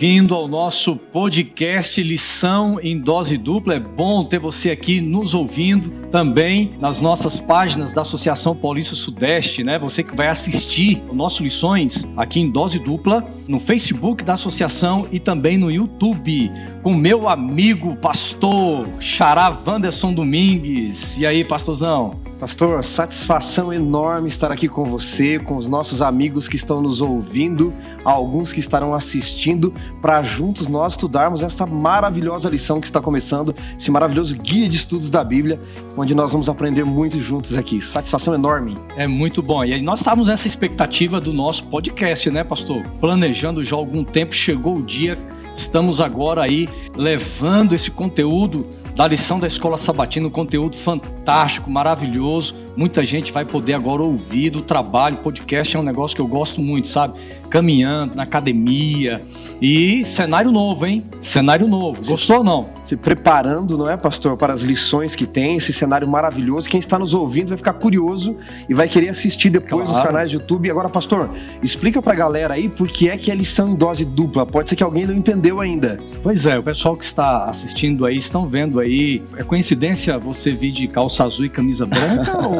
bem-vindo ao nosso podcast Lição em Dose Dupla. É bom ter você aqui nos ouvindo também nas nossas páginas da Associação Paulista Sudeste, né? Você que vai assistir o nosso Lições aqui em Dose Dupla no Facebook da associação e também no YouTube com meu amigo pastor Xará Wanderson Domingues. E aí, pastorzão? Pastor, satisfação enorme estar aqui com você, com os nossos amigos que estão nos ouvindo, alguns que estarão assistindo, para juntos nós estudarmos essa maravilhosa lição que está começando, esse maravilhoso guia de estudos da Bíblia, onde nós vamos aprender muito juntos aqui. Satisfação enorme. É muito bom. E nós estávamos nessa expectativa do nosso podcast, né, pastor? Planejando já há algum tempo, chegou o dia, estamos agora aí levando esse conteúdo da lição da Escola Sabatina, um conteúdo fantástico, maravilhoso. Muita gente vai poder agora ouvir do trabalho. Podcast é um negócio que eu gosto muito, sabe? Caminhando na academia. E cenário novo, hein? Cenário novo. Gostou ou não? Se preparando, não é, pastor, para as lições que tem, esse cenário maravilhoso. Quem está nos ouvindo vai ficar curioso e vai querer assistir depois claro. nos canais de YouTube. Agora, pastor, explica para a galera aí por que é que é lição em dose dupla. Pode ser que alguém não entendeu ainda. Pois é, o pessoal que está assistindo aí estão vendo aí. É coincidência você vir de calça azul e camisa branca ou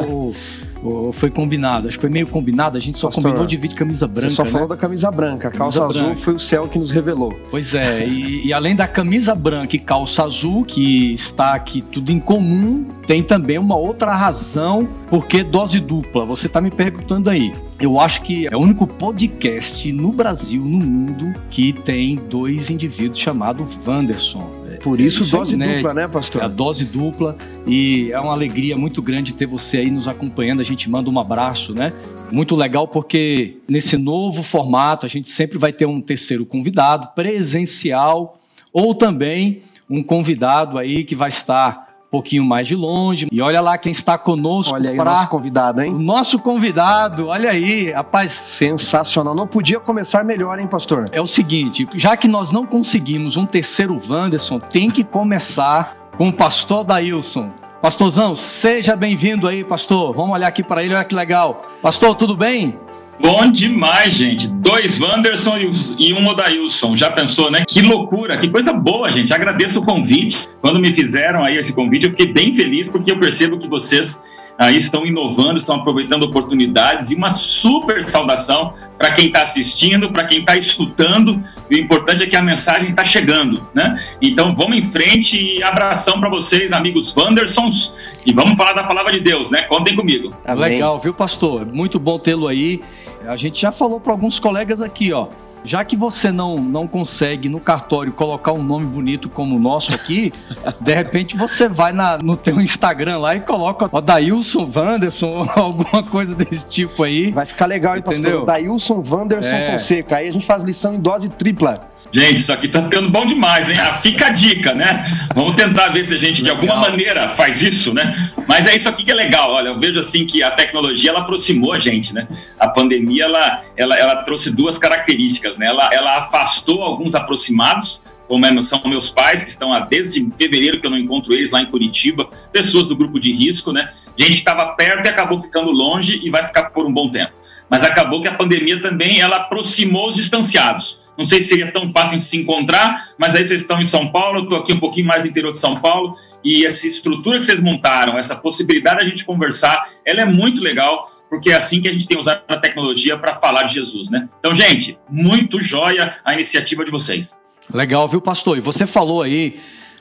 ou foi combinado? Acho que foi meio combinado, a gente só Pastor, combinou de vir de camisa branca. Você só né? falou da camisa branca, a calça camisa azul branca. foi o céu que nos revelou. Pois é, e, e, além da camisa branca e calça azul, que está aqui tudo em comum, tem também uma outra razão porque dose dupla. Você está me perguntando aí. Eu acho que é o único podcast no Brasil, no mundo, que tem dois indivíduos chamados Wanderson. Por isso, isso dose é dupla, né, pastor? É a dose dupla e é uma alegria muito grande ter você aí nos acompanhando. A gente manda um abraço, né? Muito legal porque nesse novo formato a gente sempre vai ter um terceiro convidado presencial ou também um convidado aí que vai estar pouquinho mais de longe. E olha lá quem está conosco. Olha aí pra... o nosso convidado, hein? O nosso convidado, olha aí, rapaz. Sensacional. Não podia começar melhor, hein, pastor? É o seguinte, já que nós não conseguimos um terceiro Wanderson, tem que começar com o pastor Dailson. Pastorzão, seja bem-vindo aí, pastor. Vamos olhar aqui para ele, olha que legal. Pastor, tudo bem? Bom demais, gente. Dois Wanderson e um Odailson. Já pensou, né? Que loucura, que coisa boa, gente. Agradeço o convite. Quando me fizeram aí esse convite, eu fiquei bem feliz porque eu percebo que vocês aí estão inovando, estão aproveitando oportunidades e uma super saudação para quem está assistindo, para quem está escutando. O importante é que a mensagem está chegando, né? Então vamos em frente e abração para vocês, amigos Wandersons, e vamos falar da palavra de Deus, né? Contem comigo. Amém. Legal, viu, pastor? Muito bom tê-lo aí. A gente já falou para alguns colegas aqui, ó. Já que você não, não consegue no cartório colocar um nome bonito como o nosso aqui, de repente você vai na, no teu Instagram lá e coloca o Dailson Wanderson, alguma coisa desse tipo aí. Vai ficar legal, hein, pastor? Dailson Wanderson é. Fonseca. Aí a gente faz lição em dose tripla. Gente, isso aqui tá ficando bom demais, hein? Ah, fica a dica, né? Vamos tentar ver se a gente, legal. de alguma maneira, faz isso, né? Mas é isso aqui que é legal. Olha, eu vejo assim que a tecnologia, ela aproximou a gente, né? A pandemia, ela, ela, ela trouxe duas características, né? Ela, ela afastou alguns aproximados, como é, são meus pais, que estão há desde fevereiro que eu não encontro eles lá em Curitiba, pessoas do grupo de risco, né? Gente que estava perto e acabou ficando longe e vai ficar por um bom tempo. Mas acabou que a pandemia também, ela aproximou os distanciados não sei se seria tão fácil se encontrar, mas aí vocês estão em São Paulo, eu estou aqui um pouquinho mais do interior de São Paulo, e essa estrutura que vocês montaram, essa possibilidade de a gente conversar, ela é muito legal, porque é assim que a gente tem usado a tecnologia para falar de Jesus, né? Então, gente, muito joia a iniciativa de vocês. Legal, viu, pastor? E você falou aí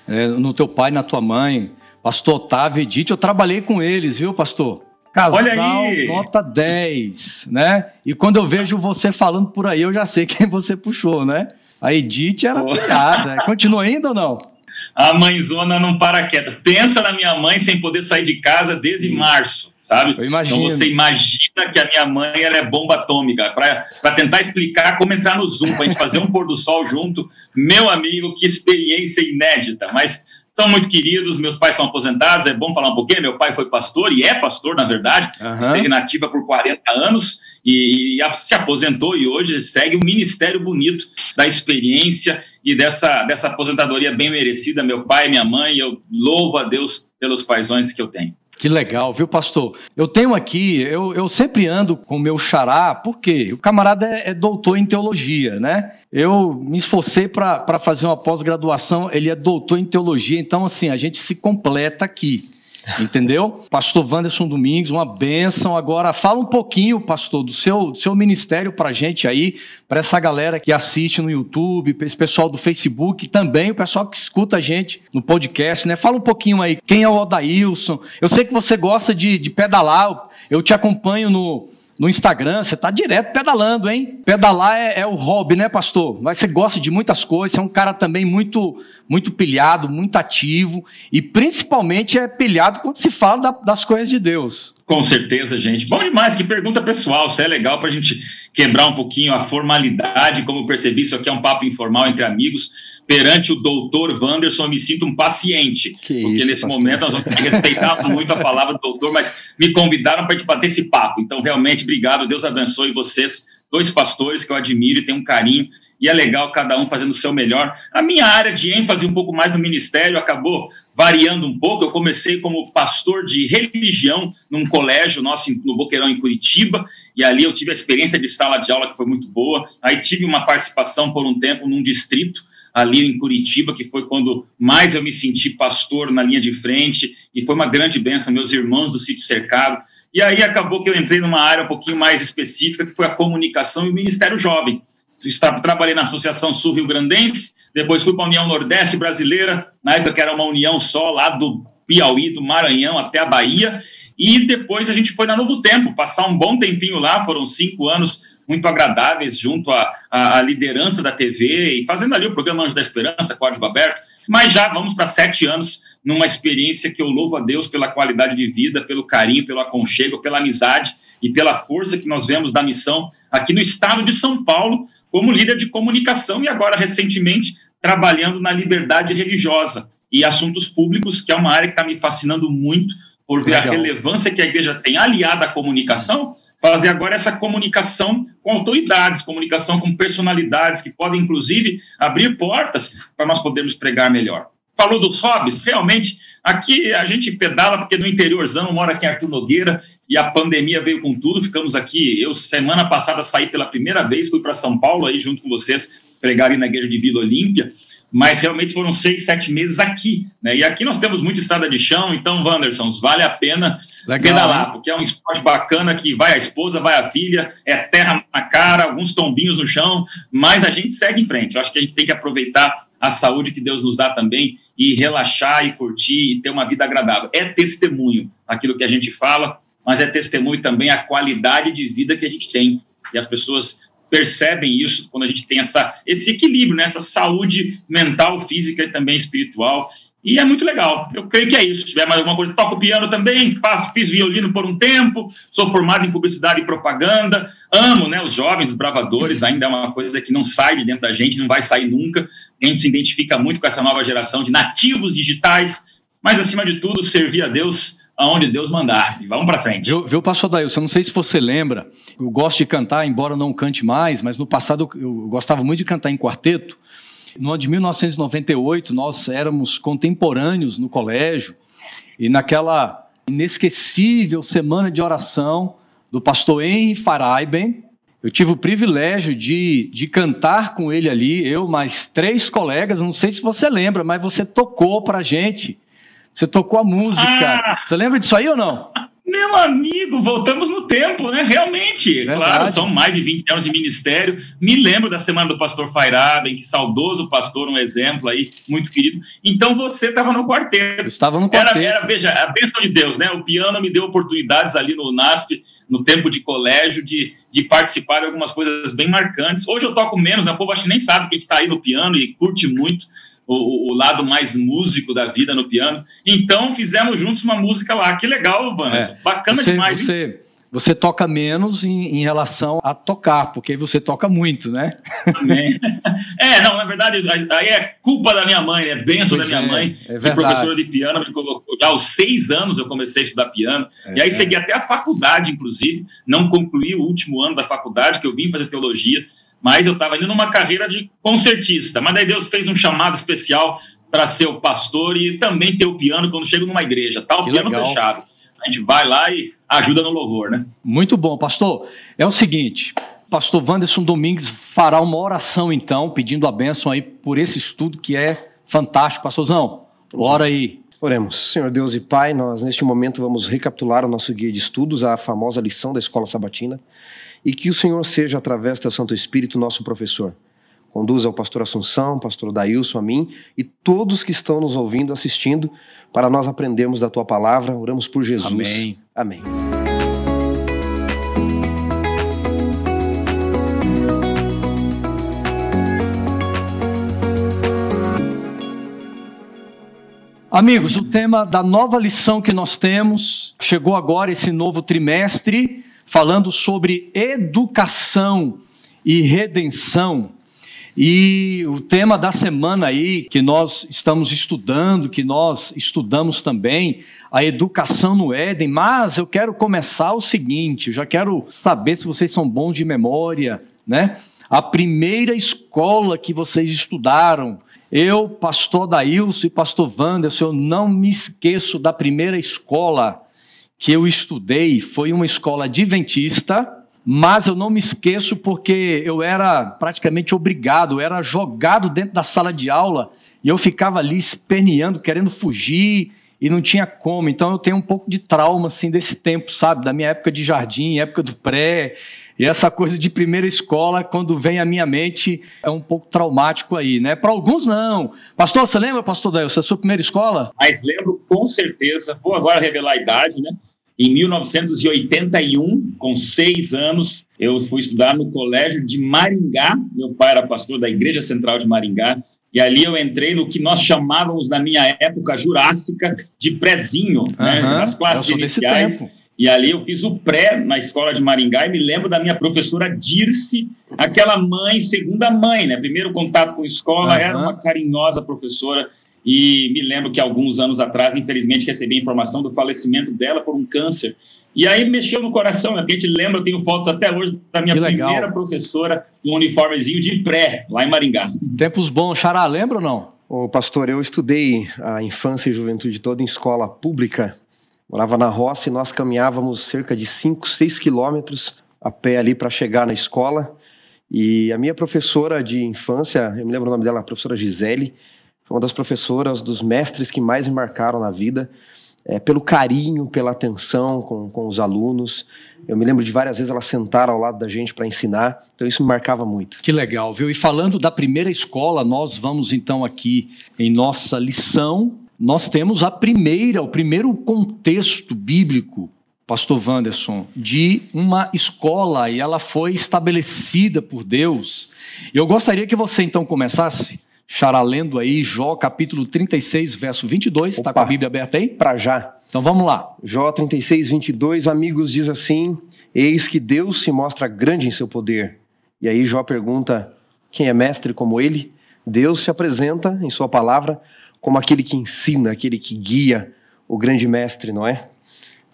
é, no teu pai, na tua mãe, pastor Otávio e Edith, eu trabalhei com eles, viu, pastor? Casal Olha aí. nota 10, né? E quando eu vejo você falando por aí, eu já sei quem você puxou, né? A Edith era oh. piada. Continua ainda ou não? A mãezona não para quieta. Pensa na minha mãe sem poder sair de casa desde março, sabe? Então você imagina que a minha mãe ela é bomba atômica. Para tentar explicar como entrar no Zoom, para a gente fazer um pôr do sol junto. Meu amigo, que experiência inédita. Mas são muito queridos, meus pais são aposentados, é bom falar um pouquinho, meu pai foi pastor, e é pastor, na verdade, uhum. esteve nativa por 40 anos, e, e, se aposentou e hoje segue um ministério bonito da experiência e dessa, dessa aposentadoria bem merecida, meu pai, minha mãe, eu louvo a Deus pelos paisões que eu tenho. Que legal, viu, pastor? Eu tenho aqui, eu, eu sempre ando com o meu xará, porque o camarada é, é doutor em teologia, né? Eu me esforcei para fazer uma pós-graduação, ele é doutor em teologia, então, assim, a gente se completa aqui. Entendeu? Pastor Wanderson Domingos, uma bênção. Agora, fala um pouquinho, pastor, do seu, do seu ministério para gente aí, para essa galera que assiste no YouTube, esse pessoal do Facebook, também o pessoal que escuta a gente no podcast, né? Fala um pouquinho aí, quem é o Odailson? Eu sei que você gosta de, de pedalar, eu te acompanho no, no Instagram, você está direto pedalando, hein? Pedalar é, é, o hobby, né, pastor? Mas você gosta de muitas coisas, é um cara também muito, muito pilhado, muito ativo, e principalmente é pilhado quando se fala da, das coisas de Deus. Com certeza, gente. Bom demais, que pergunta pessoal. Isso é legal para a gente quebrar um pouquinho a formalidade. Como eu percebi, isso aqui é um papo informal entre amigos. Perante o doutor Wanderson, eu me sinto um paciente. Que porque isso, nesse pastor. momento nós vamos ter que respeitar muito a palavra do doutor, mas me convidaram para bater esse papo. Então, realmente, obrigado. Deus abençoe vocês dois pastores que eu admiro e tenho um carinho, e é legal cada um fazendo o seu melhor. A minha área de ênfase um pouco mais no ministério acabou variando um pouco. Eu comecei como pastor de religião num colégio nosso no Boqueirão, em Curitiba, e ali eu tive a experiência de sala de aula que foi muito boa. Aí tive uma participação por um tempo num distrito ali em Curitiba, que foi quando mais eu me senti pastor na linha de frente, e foi uma grande benção, meus irmãos do sítio cercado e aí acabou que eu entrei numa área um pouquinho mais específica, que foi a comunicação e o Ministério Jovem. Trabalhei na Associação Sul Rio Grandense, depois fui para a União Nordeste Brasileira, na época que era uma união só lá do Piauí, do Maranhão até a Bahia, e depois a gente foi na Novo Tempo, passar um bom tempinho lá, foram cinco anos muito agradáveis junto à, à, liderança da TV e fazendo ali o programa Anjo da Esperança, código aberto, mas já vamos para sete anos numa experiência que eu louvo a Deus pela qualidade de vida, pelo carinho, pelo aconchego, pela amizade e pela força que nós vemos da missão aqui no estado de São Paulo, como líder de comunicação e agora recentemente trabalhando na liberdade religiosa e assuntos públicos, que é uma área que está me fascinando muito por ver Legal. a relevância que a igreja tem aliada à comunicação, fazer agora essa comunicação com autoridades, comunicação com personalidades que podem, inclusive, abrir portas para nós podermos pregar melhor. Falou dos hobbies, realmente, aqui a gente pedala, porque no interiorzão, mora aqui em Arthur Nogueira, e a pandemia veio com tudo, ficamos aqui, eu semana passada saí pela primeira vez, fui para São Paulo aí junto com vocês, pregar ali na igreja de Vila Olímpia, mas realmente foram seis, sete meses aqui, né? E aqui nós temos muita estrada de chão, então, Wanderson, vale a pena Legal, pedalar, hein? porque é um esporte bacana que vai a esposa, vai a filha, é terra na cara, alguns tombinhos no chão, mas a gente segue em frente. Eu acho que a gente tem que aproveitar a saúde que Deus nos dá também e relaxar e curtir e ter uma vida agradável. É testemunho aquilo que a gente fala, mas é testemunho também a qualidade de vida que a gente tem. E as pessoas percebem isso quando a gente tem essa, esse equilíbrio, né? essa saúde mental, física e também espiritual. E é muito legal. Eu creio que é isso. Se tiver mais alguma coisa, toco piano também, faço, fiz violino por um tempo, sou formado em publicidade e propaganda, amo né, os jovens, os bravadores, ainda é uma coisa que não sai de dentro da gente, não vai sair nunca. A gente se identifica muito com essa nova geração de nativos digitais, mas acima de tudo, servir a Deus aonde Deus mandar. E vamos para frente. Viu, viu pastor Dailson? Não sei se você lembra, eu gosto de cantar, embora não cante mais, mas no passado eu, eu gostava muito de cantar em quarteto. No ano de 1998, nós éramos contemporâneos no colégio, e naquela inesquecível semana de oração do pastor Henry Faraiben, eu tive o privilégio de, de cantar com ele ali, eu mais três colegas, não sei se você lembra, mas você tocou para gente você tocou a música. Ah, Você lembra disso aí ou não? Meu amigo, voltamos no tempo, né? Realmente. Verdade. Claro, são mais de 20 anos de ministério. Me lembro da semana do pastor Fairaben, que saudoso pastor, um exemplo aí, muito querido. Então você estava no quarteto. Eu estava no quarteto. Era, era, veja, a bênção de Deus, né? O piano me deu oportunidades ali no NASP, no tempo de colégio, de, de participar de algumas coisas bem marcantes. Hoje eu toco menos, né? O povo acho que nem sabe que a gente está aí no piano e curte muito o, o, lado mais músico da vida no piano. Então fizemos juntos uma música lá. Que legal, Vanessa. É. Bacana você, demais. Você, você toca menos em, em, relação a tocar, porque você toca muito, né? é, não, na verdade, aí é culpa da minha mãe, é benção pois da minha é, mãe, é que professora de piano me colocou. Já aos seis anos eu comecei a estudar piano, é, e aí segui até a faculdade, inclusive. Não concluí o último ano da faculdade, que eu vim fazer teologia mas eu estava indo numa carreira de concertista. Mas daí Deus fez um chamado especial para ser o pastor e também ter o piano quando chego numa igreja, tá? O que piano legal. fechado. A gente vai lá e ajuda no louvor, né? Muito bom, pastor. É o seguinte, pastor Wanderson Domingues fará uma oração então, pedindo a bênção aí por esse estudo que é fantástico. Pastorzão, ora aí. Oremos. Senhor Deus e Pai, nós neste momento vamos recapitular o nosso guia de estudos, a famosa lição da Escola Sabatina, e que o Senhor seja, através do teu Santo Espírito, nosso professor. Conduza ao pastor Assunção, pastor Dailson, a mim e todos que estão nos ouvindo, assistindo, para nós aprendermos da tua palavra. Oramos por Jesus. Amém. Amém. Amigos, o tema da nova lição que nós temos, chegou agora esse novo trimestre, falando sobre educação e redenção. E o tema da semana aí que nós estamos estudando, que nós estudamos também, a educação no Éden, mas eu quero começar o seguinte, eu já quero saber se vocês são bons de memória, né? A primeira escola que vocês estudaram, eu, pastor Daílson e pastor Wanderson, eu não me esqueço da primeira escola que eu estudei, foi uma escola adventista, mas eu não me esqueço porque eu era praticamente obrigado, eu era jogado dentro da sala de aula e eu ficava ali esperneando, querendo fugir e não tinha como. Então eu tenho um pouco de trauma assim desse tempo, sabe, da minha época de jardim, época do pré, e essa coisa de primeira escola, quando vem à minha mente, é um pouco traumático aí, né? Para alguns não. Pastor, você lembra, pastor Dael, você é a sua primeira escola? Mas lembro com certeza. Vou agora revelar a idade, né? Em 1981, com seis anos, eu fui estudar no colégio de Maringá. Meu pai era pastor da Igreja Central de Maringá. E ali eu entrei no que nós chamávamos, na minha época jurássica, de prézinho, uhum, né? nas classes iniciais. E ali eu fiz o pré na escola de Maringá e me lembro da minha professora Dirce, aquela mãe, segunda mãe, né? Primeiro contato com a escola, uhum. era uma carinhosa professora e me lembro que alguns anos atrás, infelizmente, recebi a informação do falecimento dela por um câncer. E aí mexeu no coração, né? Porque a gente lembra, eu tenho fotos até hoje da minha primeira professora com um uniformezinho de pré, lá em Maringá. Tempos bons. Xará, lembra ou não? Ô, pastor, eu estudei a infância e juventude toda em escola pública. Morava na roça e nós caminhávamos cerca de 5, 6 quilômetros a pé ali para chegar na escola. E a minha professora de infância, eu me lembro o nome dela, a professora Gisele, foi uma das professoras, dos mestres que mais me marcaram na vida, é, pelo carinho, pela atenção com, com os alunos. Eu me lembro de várias vezes ela sentar ao lado da gente para ensinar, então isso me marcava muito. Que legal, viu? E falando da primeira escola, nós vamos então aqui em nossa lição, nós temos a primeira, o primeiro contexto bíblico pastor Wanderson, de uma escola e ela foi estabelecida por Deus. Eu gostaria que você então começasse Xará lendo aí Jó capítulo 36, verso 22. Está com a Bíblia aberta aí? Para já. Então vamos lá. Jó 36, 22. Amigos, diz assim: Eis que Deus se mostra grande em seu poder. E aí Jó pergunta: quem é mestre como ele? Deus se apresenta em sua palavra como aquele que ensina, aquele que guia, o grande mestre, não é?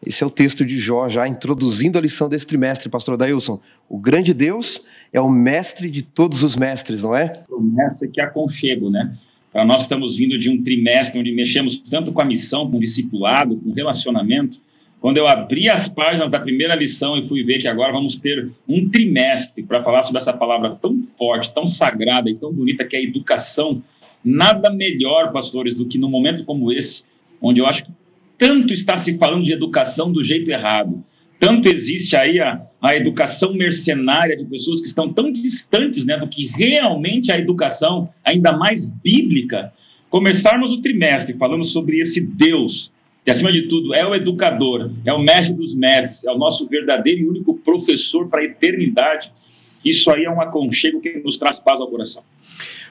Esse é o texto de Jó, já introduzindo a lição desse trimestre, pastor Dailson. O grande Deus é o mestre de todos os mestres, não é? O mestre que aconchego, né? Para nós estamos vindo de um trimestre onde mexemos tanto com a missão, com o discipulado, com o relacionamento. Quando eu abri as páginas da primeira lição e fui ver que agora vamos ter um trimestre para falar sobre essa palavra tão forte, tão sagrada e tão bonita que é a educação, nada melhor, pastores, do que num momento como esse, onde eu acho que tanto está se falando de educação do jeito errado, tanto existe aí a, a educação mercenária de pessoas que estão tão distantes né, do que realmente a educação, ainda mais bíblica. Começarmos o trimestre falando sobre esse Deus, que acima de tudo é o educador, é o mestre dos mestres, é o nosso verdadeiro e único professor para a eternidade. Isso aí é um aconchego que nos traz paz ao coração.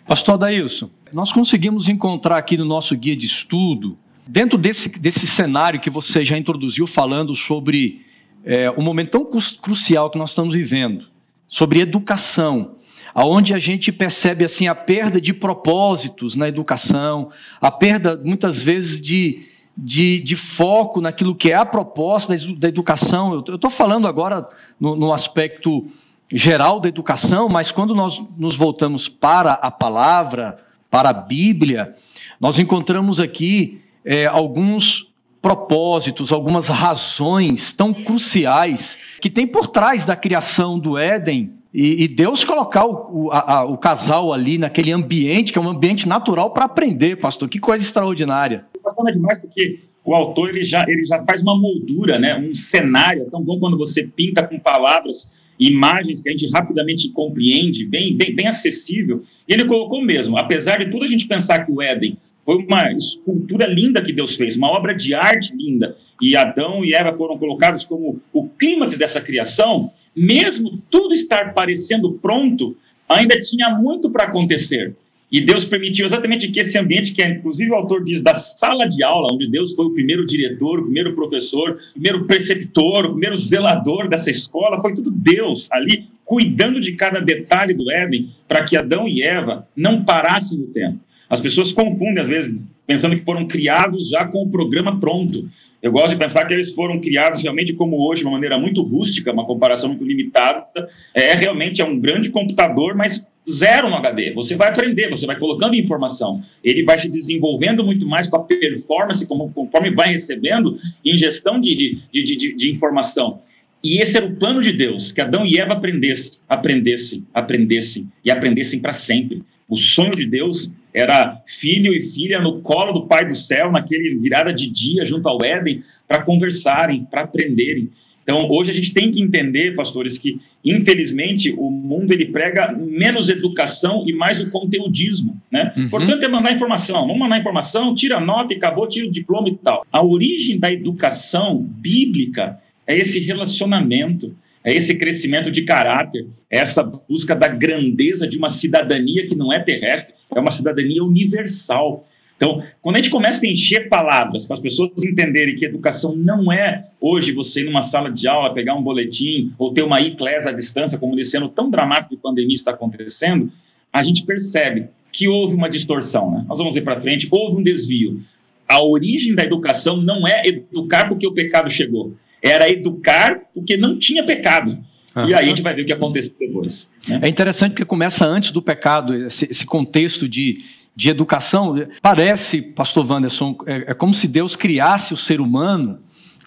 Pastor Daílson, nós conseguimos encontrar aqui no nosso guia de estudo, dentro desse, desse cenário que você já introduziu falando sobre é, um momento tão crucial que nós estamos vivendo, sobre educação, aonde a gente percebe assim a perda de propósitos na educação, a perda muitas vezes de, de, de foco naquilo que é a proposta da educação. Eu estou falando agora no, no aspecto geral da educação, mas quando nós nos voltamos para a palavra, para a Bíblia, nós encontramos aqui é, alguns propósitos, algumas razões tão cruciais que tem por trás da criação do Éden e, e Deus colocar o, o, a, o, casal ali naquele ambiente, que é um ambiente natural para aprender, pastor. Que coisa extraordinária. Bacana demais porque o autor ele já, ele já faz uma moldura, né? um cenário. É tão bom quando você pinta com palavras imagens que a gente rapidamente compreende, bem, bem, bem acessível. E ele colocou mesmo, apesar de tudo a gente pensar que o Éden foi uma escultura linda que Deus fez, uma obra de arte linda, e Adão e Eva foram colocados como o clímax dessa criação, mesmo tudo estar parecendo pronto, ainda tinha muito para acontecer. E Deus permitiu exatamente que esse ambiente, que é, inclusive o autor diz da sala de aula, onde Deus foi o primeiro diretor, o primeiro professor, o primeiro preceptor, o primeiro zelador dessa escola, foi tudo Deus ali cuidando de cada detalhe do Éden para que Adão e Eva não parassem no tempo. As pessoas confundem, às vezes, pensando que foram criados já com o programa pronto. Eu gosto de pensar que eles foram criados realmente como hoje, de uma maneira muito rústica, uma comparação muito limitada. É realmente é um grande computador, mas zero no HD. Você vai aprender, você vai colocando informação. Ele vai se desenvolvendo muito mais com a performance, como, conforme vai recebendo ingestão de, de, de, de, de informação. E esse era o plano de Deus, que Adão e Eva aprendessem, aprendessem, aprendessem e aprendessem para sempre. O sonho de Deus era filho e filha no colo do Pai do céu, naquele virada de dia junto ao Éden, para conversarem, para aprenderem. Então, hoje a gente tem que entender, pastores, que infelizmente o mundo ele prega menos educação e mais o conteudismo, né? Uhum. Portanto, é mandar informação. Vamos mandar informação, tira nota e acabou, tira o diploma e tal. A origem da educação bíblica é esse relacionamento é esse crescimento de caráter, é essa busca da grandeza de uma cidadania que não é terrestre, é uma cidadania universal. Então, quando a gente começa a encher palavras para as pessoas entenderem que educação não é hoje você ir numa sala de aula, pegar um boletim ou ter uma e-class à distância, como nesse ano tão dramático de pandemia está acontecendo, a gente percebe que houve uma distorção. Né? Nós vamos ir para frente, houve um desvio. A origem da educação não é educar porque o pecado chegou era educar porque não tinha pecado. Uhum. E aí a gente vai ver o que aconteceu depois. Né? É interessante porque começa antes do pecado, esse, esse contexto de, de educação. Parece, pastor Wanderson, é, é, como se Deus criasse o ser humano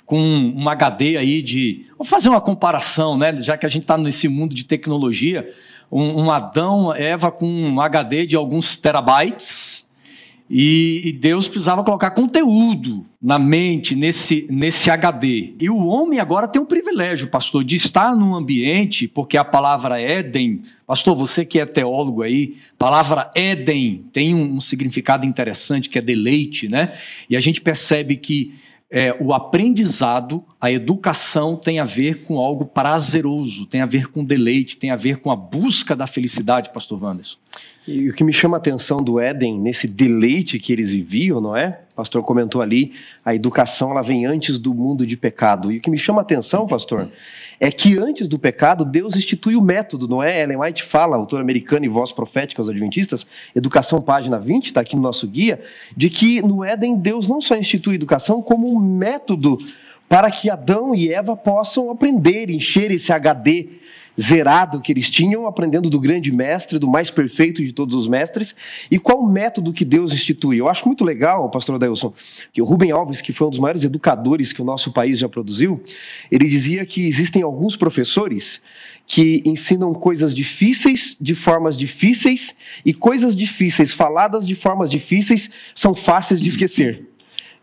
com um HD aí de. Vamos fazer uma comparação, né? Já que a gente está nesse mundo de tecnologia, um, um Adão, Eva com um HD de alguns terabytes e, e, Deus precisava colocar conteúdo na mente, nesse, nesse HD. E o homem agora tem um privilégio, pastor, de estar num ambiente, porque a palavra Éden, pastor, você que é teólogo aí, palavra Éden tem um, um significado interessante, que é deleite, né? E a gente percebe que é, o aprendizado, a educação tem a ver com algo prazeroso, tem a ver com deleite, tem a ver com a busca da felicidade, pastor Wanderson. E o que me chama a atenção do Éden, nesse deleite que eles viviam, não é? O pastor comentou ali, a educação ela vem antes do mundo de pecado. E o que me chama a atenção, pastor, é que antes do pecado, Deus institui o método, não é? Ellen White fala, autor americano e voz profética aos adventistas, Educação, página 20, está aqui no nosso guia, de que no Éden Deus não só institui educação, como um método para que Adão e Eva possam aprender, encher esse HD zerado que eles tinham, aprendendo do grande mestre, do mais perfeito de todos os mestres, e qual o método que Deus institui. Eu acho muito legal, pastor Adelson, que o Rubem Alves, que foi um dos maiores educadores que o nosso país já produziu, ele dizia que existem alguns professores que ensinam coisas difíceis de formas difíceis e coisas difíceis faladas de formas difíceis são fáceis de esquecer.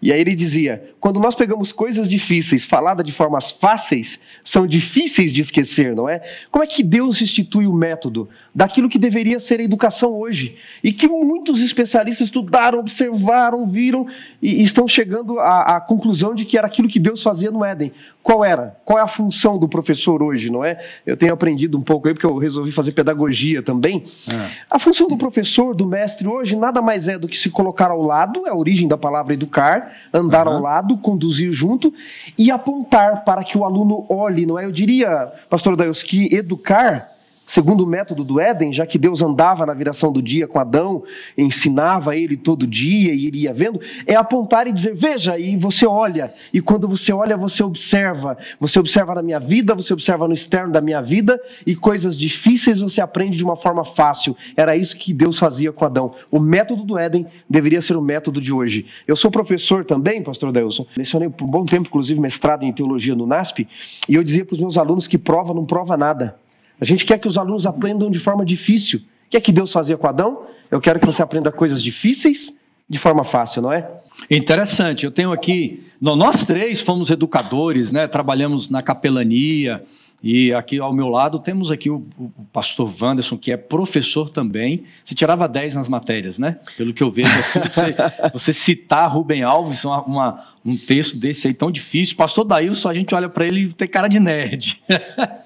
E aí ele dizia: quando nós pegamos coisas difíceis, faladas de formas fáceis, são difíceis de esquecer, não é? Como é que Deus institui o método daquilo que deveria ser a educação hoje? E que muitos especialistas estudaram, observaram, viram e estão chegando à, à conclusão de que era aquilo que Deus fazia no Éden. Qual era? Qual é a função do professor hoje, não é? Eu tenho aprendido um pouco aí, porque eu resolvi fazer pedagogia também. É. A função do professor, do mestre hoje, nada mais é do que se colocar ao lado, é a origem da palavra educar, andar uhum. ao lado, conduzir junto e apontar para que o aluno olhe, não é? Eu diria, pastor que educar segundo o método do Éden, já que Deus andava na viração do dia com Adão, ensinava ele todo dia e ele ia vendo, é apontar e dizer: veja, e você olha, e quando você olha, você observa. Você observa na minha vida, você observa no externo da minha vida, e coisas difíceis você aprende de uma forma fácil. Era isso que Deus fazia com Adão. O método do Éden deveria ser o método de hoje. Eu sou professor também, pastor Delson, lecionei por um bom tempo, inclusive mestrado em teologia no NASP, e eu dizia para os meus alunos que prova não prova nada. A gente quer que os alunos aprendam de forma difícil. O que é que Deus fazia com Adão? Eu quero que você aprenda coisas difíceis de forma fácil, não é? Interessante. Eu tenho aqui, nós três fomos educadores, né? Trabalhamos na capelania e aqui ao meu lado temos aqui o, o pastor Wanderson, que é professor também. Você tirava 10 nas matérias, né? Pelo que eu vejo, assim, você, você citar Rubem Alves, uma, uma, um texto desse aí tão difícil. Pastor Daílson, a gente olha para ele e tem cara de nerd.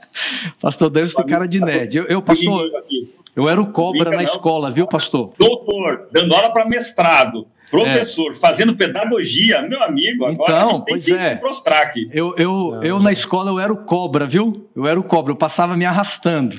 pastor Deus tem cara de nerd. Eu, eu pastor, eu era o cobra na escola, viu, pastor? Doutor, dando aula para mestrado. Professor, é. fazendo pedagogia, meu amigo, agora então, a gente pois é. se prostrar aqui. Eu, eu, eu na escola eu era o cobra, viu? Eu era o cobra, eu passava me arrastando.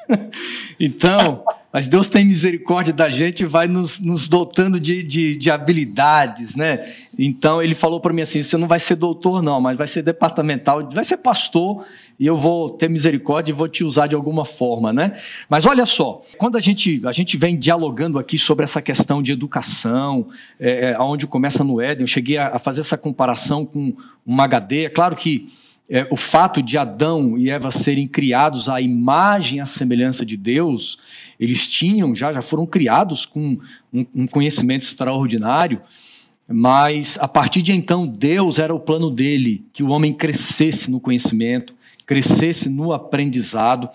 então, mas Deus tem misericórdia da gente e vai nos, nos dotando de, de, de, habilidades, né? Então ele falou para mim assim: você não vai ser doutor, não, mas vai ser departamental, vai ser pastor, e eu vou ter misericórdia e vou te usar de alguma forma, né? Mas olha só, quando a gente, a gente vem dialogando aqui sobre essa questão de educação, é, é onde começa no Éden, eu cheguei a, a fazer essa comparação com um HD, é claro que é, o fato de Adão e Eva serem criados à imagem e à semelhança de Deus, eles tinham já, já foram criados com um, um conhecimento extraordinário, mas a partir de então, Deus era o plano dele, que o homem crescesse no conhecimento, crescesse no aprendizado.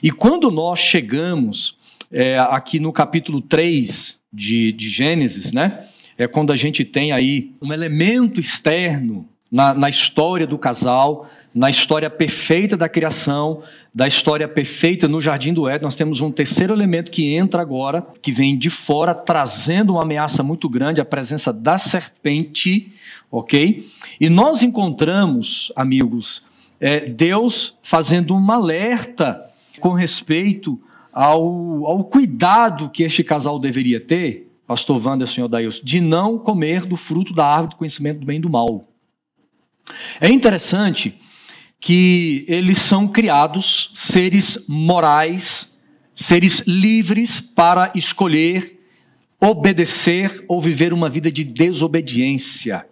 E quando nós chegamos é, aqui no capítulo 3 de, de Gênesis, né? É quando a gente tem aí um elemento externo na, na, história do casal, na história perfeita da criação, da história perfeita no Jardim do Éden, nós temos um terceiro elemento que entra agora, que vem de fora, trazendo uma ameaça muito grande, a presença da serpente, ok? E nós encontramos, amigos, é, Deus fazendo um alerta com respeito ao, ao cuidado que este casal deveria ter, pastor Wanderson e Odailson, de não comer do fruto da árvore do conhecimento do bem e do mal. É interessante que eles são criados seres morais, seres livres para escolher obedecer ou viver uma vida de desobediência.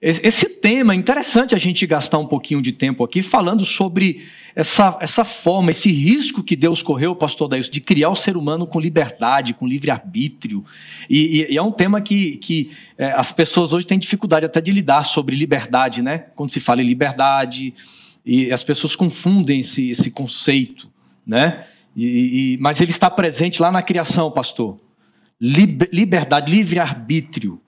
Esse tema é interessante a gente gastar um pouquinho de tempo aqui falando sobre essa, essa forma, esse risco que Deus correu, pastor Daílson, de criar o ser humano com liberdade, com livre-arbítrio. E, e, e, é um tema que, que é, as pessoas hoje têm dificuldade até de lidar sobre liberdade, né? Quando se fala em liberdade, e as pessoas confundem esse, esse conceito, né? E, mas ele está presente lá na criação, pastor. liberdade, livre-arbítrio,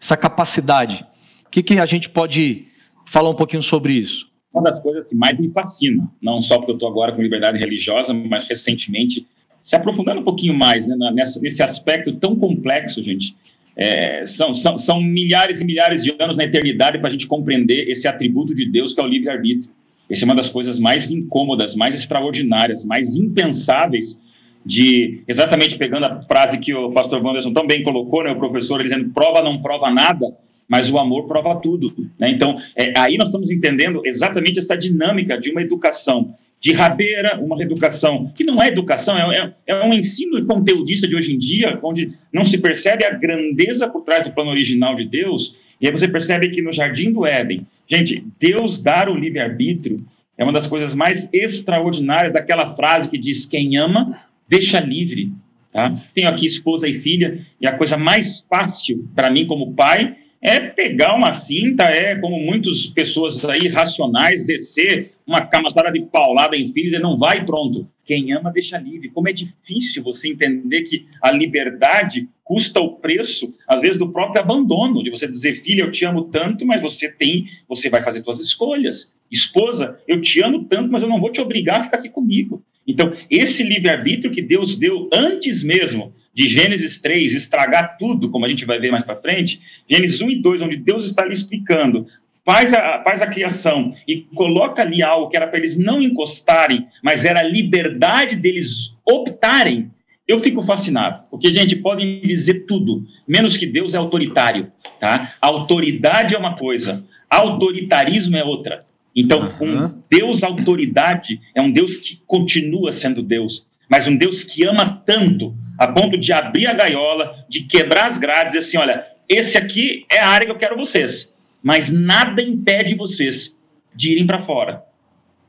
essa capacidade. O que, que a gente pode falar um pouquinho sobre isso? Uma das coisas que mais me fascina, não só porque eu estou agora com liberdade religiosa, mas recentemente se aprofundando um pouquinho mais né, nessa, nesse aspecto tão complexo, gente. É, são, são, são milhares e milhares de anos na eternidade para a gente compreender esse atributo de Deus que é o livre-arbítrio. Essa é uma das coisas mais incômodas, mais extraordinárias, mais impensáveis de exatamente pegando a frase que o pastor Wanderson também colocou, né, o professor dizendo prova não prova nada, mas o amor prova tudo. Né? Então, é, aí nós estamos entendendo exatamente essa dinâmica de uma educação de rabeira, uma educação que não é educação, é, é, é um ensino conteudista de hoje em dia, onde não se percebe a grandeza por trás do plano original de Deus, e aí você percebe que no Jardim do Éden, gente, Deus dar o livre-arbítrio é uma das coisas mais extraordinárias daquela frase que diz: quem ama, deixa livre. Tá? Tenho aqui esposa e filha, e a coisa mais fácil para mim, como pai, é pegar uma cinta, é como muitas pessoas aí racionais, descer uma camaçada de paulada em filhos e não vai pronto. Quem ama deixa livre. Como é difícil você entender que a liberdade custa o preço, às vezes, do próprio abandono, de você dizer, filha, eu te amo tanto, mas você tem, você vai fazer suas escolhas. Esposa, eu te amo tanto, mas eu não vou te obrigar a ficar aqui comigo. Então, esse livre-arbítrio que Deus deu antes mesmo de Gênesis 3 estragar tudo, como a gente vai ver mais para frente, Gênesis 1 e 2, onde Deus está lhe explicando faz a, faz a criação e coloca ali algo que era para eles não encostarem, mas era a liberdade deles optarem, eu fico fascinado. Porque, gente, podem dizer tudo, menos que Deus é autoritário. Tá? Autoridade é uma coisa, autoritarismo é outra. Então, uhum. um Deus autoridade é um Deus que continua sendo Deus, mas um Deus que ama tanto, a ponto de abrir a gaiola, de quebrar as grades e assim, olha, esse aqui é a área que eu quero vocês mas nada impede vocês de irem para fora.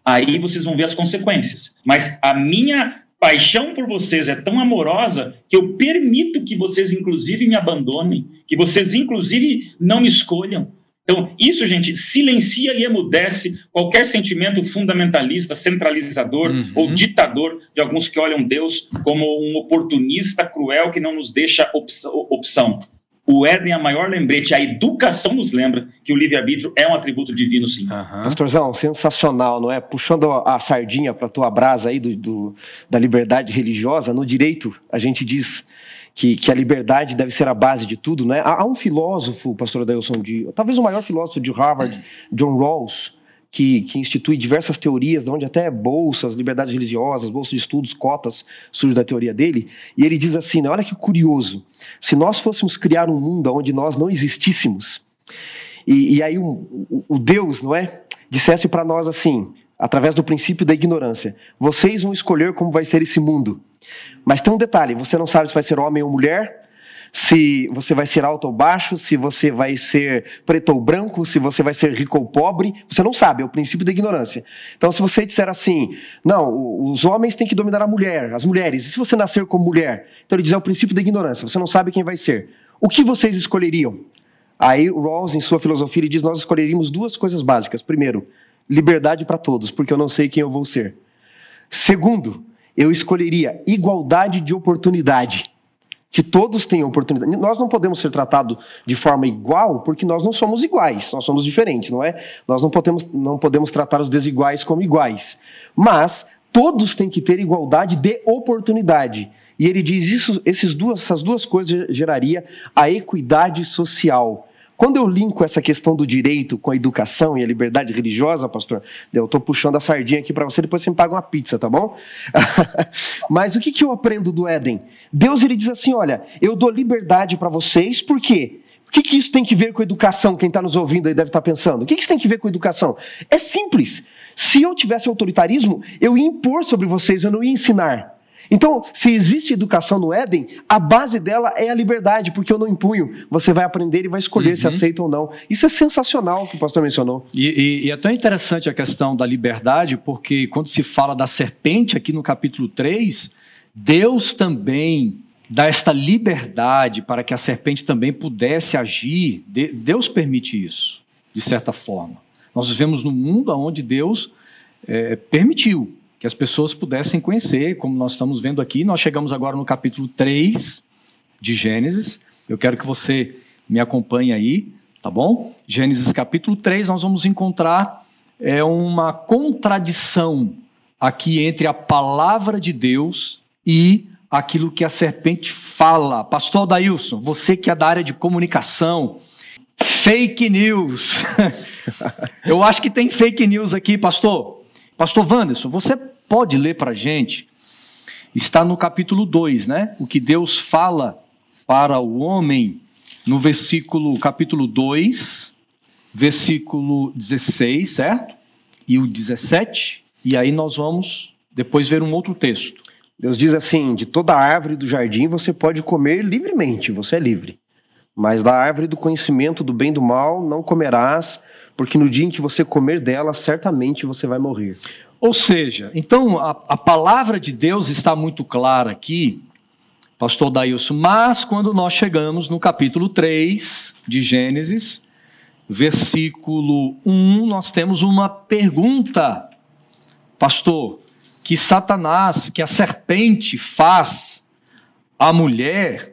Aí vocês vão ver as consequências. Mas a minha paixão por vocês é tão amorosa que eu permito que vocês, inclusive, me abandonem, que vocês, inclusive, não me escolham. Então, isso, gente, silencia e emudece qualquer sentimento fundamentalista, centralizador uhum. ou ditador de alguns que olham Deus como um oportunista cruel que não nos deixa opção o Éden é a maior lembrete, a educação nos lembra que o livre-arbítrio é um atributo divino, sim. Uhum. Pastorzão, sensacional, não é? Puxando a sardinha para a tua brasa aí do, do, da liberdade religiosa, no direito a gente diz que, que, a liberdade deve ser a base de tudo, né? Há, há um filósofo, pastor Adelson, de, talvez o maior filósofo de Harvard. John Rawls, que, que, institui diversas teorias, onde até bolsas, liberdades religiosas, bolsas de estudos, cotas, surge da teoria dele. E ele diz assim: né, olha que curioso, se nós fôssemos criar um mundo onde nós não existíssemos, e, e aí o Deus, não é, dissesse para nós assim, através do princípio da ignorância: vocês vão escolher como vai ser esse mundo. Mas tem um detalhe: você não sabe se vai ser homem ou mulher, se você vai ser alto ou baixo, se você vai ser preto ou branco, se você vai ser rico ou pobre, você não sabe, é o princípio da ignorância. Então, se você disser assim, não, os homens têm que dominar a mulher, as mulheres, e se você nascer como mulher? Então, ele diz, é o princípio da ignorância, você não sabe quem vai ser. O que vocês escolheriam? Aí, Rawls, em sua filosofia, ele diz, nós escolheríamos duas coisas básicas. Primeiro, liberdade para todos, porque eu não sei quem eu vou ser. Segundo, eu escolheria igualdade de oportunidade que todos tenham oportunidade. Nós não podemos ser tratados de forma igual porque nós não somos iguais, nós somos diferentes, não é? Nós não podemos, não podemos tratar os desiguais como iguais. Mas todos têm que ter igualdade de oportunidade. E ele diz isso, esses duas, essas duas coisas geraria a equidade social. Quando eu linko essa questão do direito com a educação e a liberdade religiosa, pastor, eu estou puxando a sardinha aqui para você, depois você me paga uma pizza, tá bom? Mas o que, que eu aprendo do Éden? Deus ele diz assim: olha, eu dou liberdade para vocês, por quê? O que, que isso tem que ver com educação? Quem está nos ouvindo aí deve estar tá pensando. O que, que isso tem que ver com educação? É simples. Se eu tivesse autoritarismo, eu ia impor sobre vocês, eu não ia ensinar. Então, se existe educação no Éden, a base dela é a liberdade, porque eu não impunho. Você vai aprender e vai escolher uhum. se aceita ou não. Isso é sensacional que o pastor mencionou. E, e, e, é tão interessante a questão da liberdade, porque quando se fala da serpente aqui no capítulo 3, Deus também dá esta liberdade para que a serpente também pudesse agir. Deus permite isso, de certa forma. Nós vivemos num mundo onde Deus é, permitiu que as pessoas pudessem conhecer, como nós estamos vendo aqui. Nós chegamos agora no capítulo 3 de Gênesis. Eu quero que você me acompanhe aí, tá bom? Gênesis capítulo 3, nós vamos encontrar é, uma contradição aqui entre a palavra de Deus e aquilo que a serpente fala. Pastor Dailson, você que é da área de comunicação, fake news. Eu acho que tem fake news aqui, pastor. Pastor Wanderson, você pode ler para a gente? Está no capítulo 2, né? O que Deus fala para o homem no versículo, capítulo 2, versículo 16, certo? E o 17. E aí nós vamos depois ver um outro texto. Deus diz assim: de toda árvore do jardim você pode comer livremente, você é livre. Mas da árvore do conhecimento do bem e do mal não comerás, porque no dia em que você comer dela, certamente você vai morrer. Ou seja, então a, a palavra de Deus está muito clara aqui, pastor Dailson, mas quando nós chegamos no capítulo 3 de Gênesis, versículo 1, nós temos uma pergunta, pastor, que Satanás, que a serpente faz à mulher,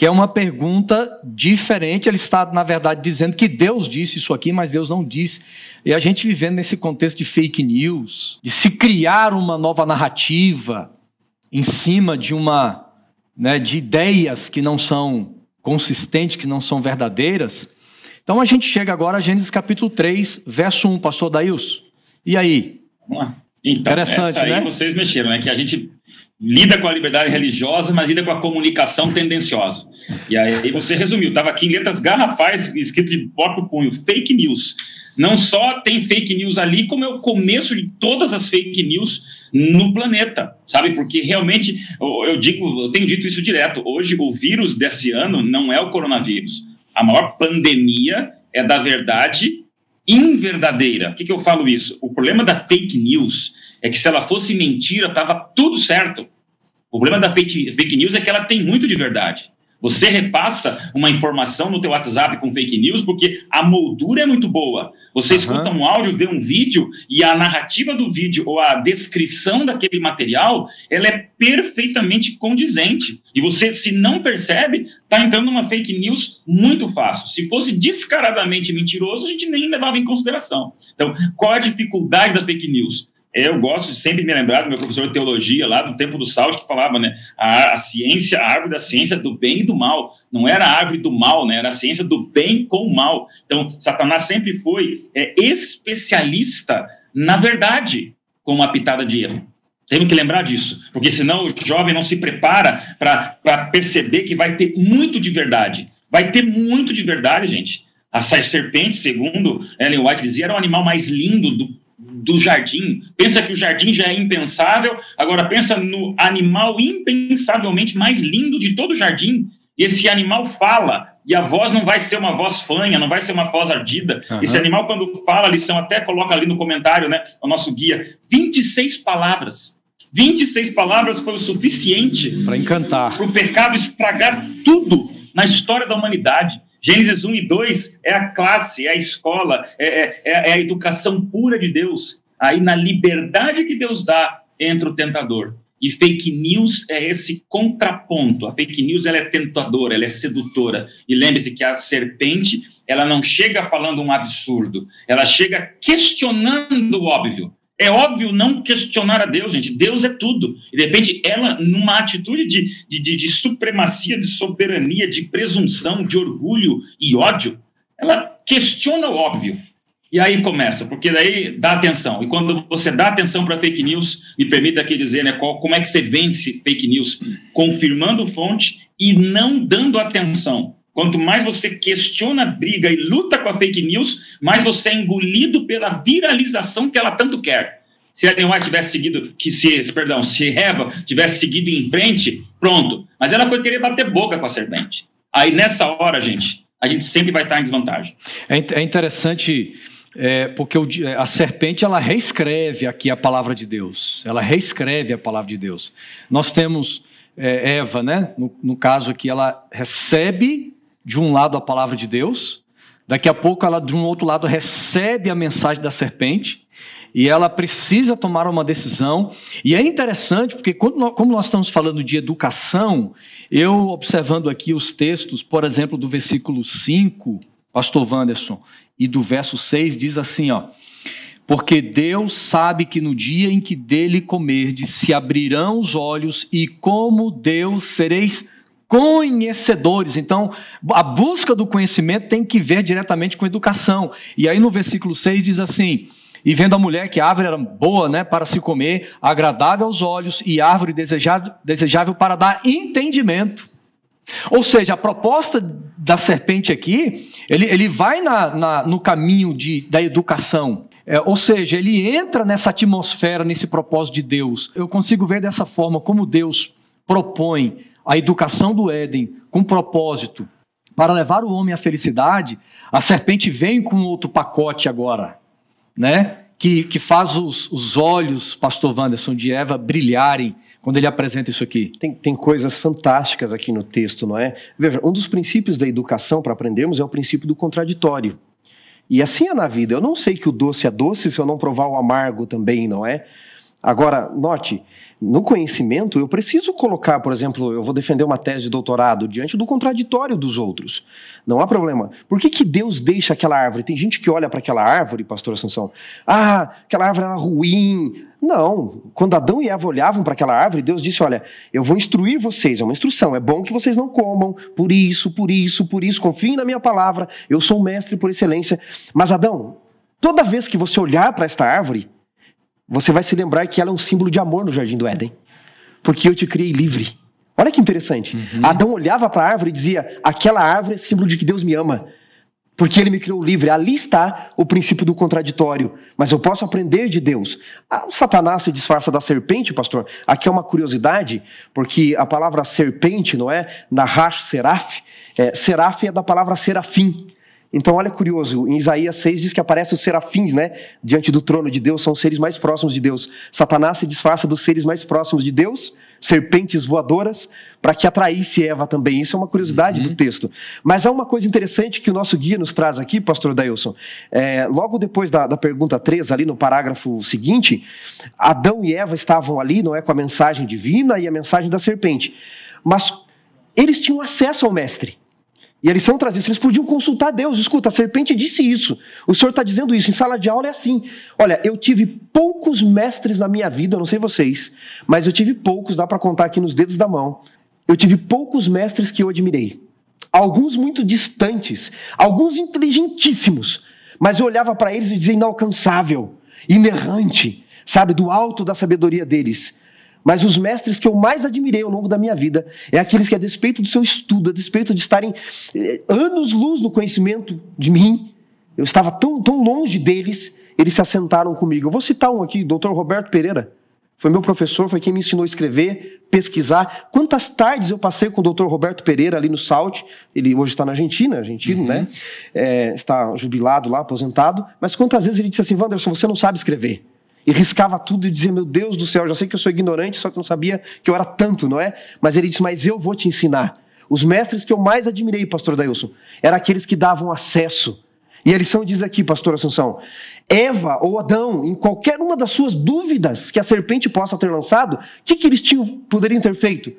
que é uma pergunta diferente. Ele está, na verdade, dizendo que Deus disse isso aqui, mas Deus não disse. E a gente vivendo nesse contexto de fake news, de se criar uma nova narrativa em cima de uma, né, de ideias que não são consistentes, que não são verdadeiras. Então a gente chega agora a Gênesis capítulo 3, verso 1, pastor Daíus. E aí? Então, Interessante, essa aí né? vocês mexeram, né? Que a gente lida com a liberdade religiosa, mas lida com a comunicação tendenciosa. E aí você resumiu, estava aqui em letras garrafais, escrito de próprio punho, fake news. Não só tem fake news ali, como é o começo de todas as fake news no planeta, sabe? Porque realmente, eu digo, eu tenho dito isso direto, hoje o vírus desse ano não é o coronavírus. A maior pandemia é da verdade inverdadeira. Por que, que eu falo isso? O problema da fake news é que se ela fosse mentira, estava tudo certo. O problema da fake, fake news é que ela tem muito de verdade. Você repassa uma informação no teu WhatsApp com fake news porque a moldura é muito boa. Você uhum. escuta um áudio, vê um vídeo e a narrativa do vídeo ou a descrição daquele material, ela é perfeitamente condizente. E você, se não percebe, está entrando numa fake news muito fácil. Se fosse descaradamente mentiroso, a gente nem levava em consideração. Então, qual a dificuldade da fake news? Eu gosto de sempre me lembrar do meu professor de teologia lá do tempo do Saus que falava, né? A, a, ciência, a árvore da ciência do bem e do mal. Não era a árvore do mal, né? Era a ciência do bem com o mal. Então, Satanás sempre foi é, especialista na verdade, com uma pitada de erro. Temos que lembrar disso, porque senão o jovem não se prepara para perceber que vai ter muito de verdade. Vai ter muito de verdade, gente. A serpente, segundo Ellen White dizia, era o animal mais lindo do do jardim. Pensa que o jardim já é impensável, agora pensa no animal impensavelmente mais lindo de todo o jardim. Esse animal fala, e a voz não vai ser uma voz fanha, não vai ser uma voz ardida. Uhum. Esse animal, quando fala, a lição até coloca ali no comentário, né, o nosso guia, 26 palavras. 26 palavras foi o suficiente para encantar. Para o pecado estragar tudo na história da humanidade. Gênesis 1 e 2 é a classe, é a escola, é, é, é, é a educação pura de Deus. Aí, na liberdade que Deus dá, entra o tentador. E fake news é esse contraponto. A fake news ela é tentadora, ela é sedutora. E lembre-se que a serpente, ela não chega falando um absurdo, ela chega questionando o óbvio. É óbvio não questionar a Deus, gente. Deus é tudo. E de repente, ela, numa atitude de, de, de, de supremacia, de soberania, de presunção, de orgulho e ódio, ela questiona o óbvio. E aí começa, porque daí dá atenção. E quando você dá atenção para fake news, me permita aqui dizer né, qual, como é que você vence fake news? Confirmando fonte e não dando atenção. Quanto mais você questiona, briga e luta com a fake news, mais você é engolido pela viralização que ela tanto quer. Se a Ellen tivesse seguido, que se, perdão, se Eva tivesse seguido em frente, pronto. Mas ela foi querer bater boca com a serpente. Aí nessa hora, gente, a gente sempre vai estar em desvantagem. É, é interessante é, porque o, a serpente ela reescreve aqui a palavra de Deus. Ela reescreve a palavra de Deus. Nós temos é, Eva, né? No, no caso aqui, ela recebe de um lado a palavra de Deus, daqui a pouco ela de um outro lado recebe a mensagem da serpente e ela precisa tomar uma decisão. E é interessante porque nós, como nós estamos falando de educação, eu observando aqui os textos, por exemplo, do versículo 5, pastor Wanderson, e do verso 6 diz assim, ó: porque Deus sabe que no dia em que dele comerdes se abrirão os olhos e como Deus sereis conhecedores. Então, a busca do conhecimento tem que ver diretamente com educação. E aí no versículo 6 diz assim: E vendo a mulher que a árvore era boa né, para se comer, agradável aos olhos e árvore desejável, desejável para dar entendimento. Ou seja, a proposta da serpente aqui, ele, ele vai na, na, no caminho de, da educação. É, ou seja, ele entra nessa atmosfera, nesse propósito de Deus. Eu consigo ver dessa forma como Deus propõe a educação do Éden com propósito para levar o homem à felicidade, a serpente vem com outro pacote agora, né? Que, que faz os, os olhos, pastor Wanderson, de Eva brilharem quando ele apresenta isso aqui. Tem, tem coisas fantásticas aqui no texto, não é? Veja, um dos princípios da educação para aprendermos é o princípio do contraditório. E assim é na vida. Eu não sei que o doce é doce se eu não provar o amargo também, não é? Agora, note, no conhecimento, eu preciso colocar, por exemplo, eu vou defender uma tese de doutorado diante do contraditório dos outros. Não há problema. Por que, que Deus deixa aquela árvore? Tem gente que olha para aquela árvore, pastor Assunção, ah, aquela árvore era ruim. Não. Quando Adão e Eva olhavam para aquela árvore, Deus disse: Olha, eu vou instruir vocês, é uma instrução. É bom que vocês não comam, por isso, por isso, por isso. Confiem na minha palavra, eu sou mestre por excelência. Mas, Adão, toda vez que você olhar para esta árvore, você vai se lembrar que ela é um símbolo de amor no jardim do Éden. Porque eu te criei livre. Olha que interessante. Uhum. Adão olhava para a árvore e dizia: aquela árvore é símbolo de que Deus me ama. Porque ele me criou livre. Ali está o princípio do contraditório. Mas eu posso aprender de Deus. Ah, o Satanás se disfarça da serpente, pastor. Aqui é uma curiosidade, porque a palavra serpente, não é? Nahash seraf. É, seraf é da palavra serafim. Então, olha curioso, em Isaías 6 diz que aparecem os serafins, né? Diante do trono de Deus, são os seres mais próximos de Deus. Satanás se disfarça dos seres mais próximos de Deus, serpentes voadoras, para que atraísse Eva também. Isso é uma curiosidade uhum. do texto. Mas há uma coisa interessante que o nosso guia nos traz aqui, pastor Dailson. É, logo depois da, da pergunta 3, ali no parágrafo seguinte, Adão e Eva estavam ali, não é? Com a mensagem divina e a mensagem da serpente. Mas eles tinham acesso ao mestre. E eles são trazidos, eles podiam consultar Deus. Escuta, a serpente disse isso. O senhor está dizendo isso. Em sala de aula é assim. Olha, eu tive poucos mestres na minha vida, eu não sei vocês, mas eu tive poucos, dá para contar aqui nos dedos da mão. Eu tive poucos mestres que eu admirei. Alguns muito distantes, alguns inteligentíssimos, mas eu olhava para eles e dizia inalcançável, inerrante, sabe, do alto da sabedoria deles. Mas os mestres que eu mais admirei ao longo da minha vida é aqueles que, a despeito do seu estudo, a despeito de estarem eh, anos-luz no conhecimento de mim, eu estava tão, tão longe deles, eles se assentaram comigo. Eu vou citar um aqui, Dr. Roberto Pereira. Foi meu professor, foi quem me ensinou a escrever, pesquisar. Quantas tardes eu passei com o Dr. Roberto Pereira ali no SALT. Ele hoje está na Argentina, argentino, uhum. né? É, está jubilado lá, aposentado. Mas quantas vezes ele disse assim: Wanderson, você não sabe escrever. E riscava tudo e dizia: Meu Deus do céu, já sei que eu sou ignorante, só que não sabia que eu era tanto, não é? Mas ele disse: Mas eu vou te ensinar. Os mestres que eu mais admirei, pastor Dailson, eram aqueles que davam acesso. E a lição diz aqui, pastor Assunção: Eva ou Adão, em qualquer uma das suas dúvidas que a serpente possa ter lançado, o que, que eles tinham, poderiam ter feito?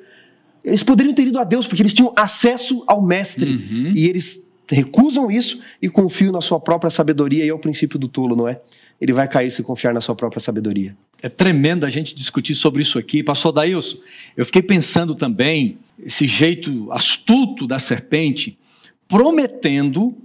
Eles poderiam ter ido a Deus, porque eles tinham acesso ao mestre. Uhum. E eles recusam isso e confiam na sua própria sabedoria, e é o princípio do tolo, não é? Ele vai cair se confiar na sua própria sabedoria. É tremendo a gente discutir sobre isso aqui. Pastor Daílson, eu fiquei pensando também, esse jeito astuto da serpente, prometendo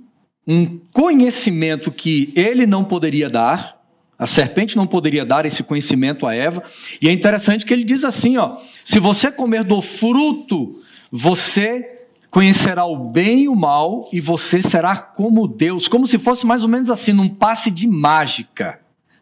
um conhecimento que ele não poderia dar, a serpente não poderia dar esse conhecimento a Eva. E é interessante que ele diz assim, ó: se você comer do fruto, você conhecerá o bem e o mal, e você será como Deus, como se fosse mais ou menos assim, num passe de mágica,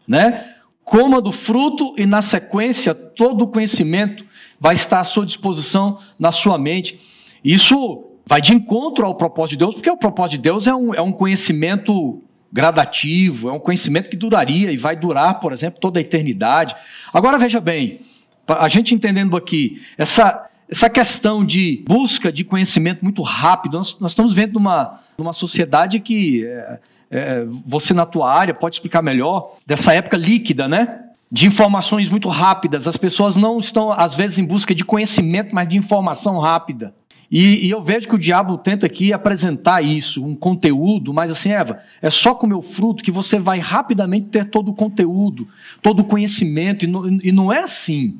né? Coma do fruto e na sequência todo o conhecimento vai estar à sua disposição na sua mente. Isso vai de encontro ao propósito de Deus, porque o propósito de Deus é um, é um conhecimento gradativo, é um conhecimento que duraria e vai durar, por exemplo, toda a eternidade. Agora veja bem, a gente entendendo aqui, essa essa questão de busca de conhecimento muito rápido, nós, nós estamos vendo numa, numa sociedade que é, é, você na tua área pode explicar melhor, dessa época líquida, né? De informações muito rápidas. As pessoas não estão, às vezes, em busca de conhecimento, mas de informação rápida. E, e, eu vejo que o diabo tenta aqui apresentar isso, um conteúdo, mas assim, Eva, é só com o meu fruto que você vai rapidamente ter todo o conteúdo, todo o conhecimento, e não, e não é assim.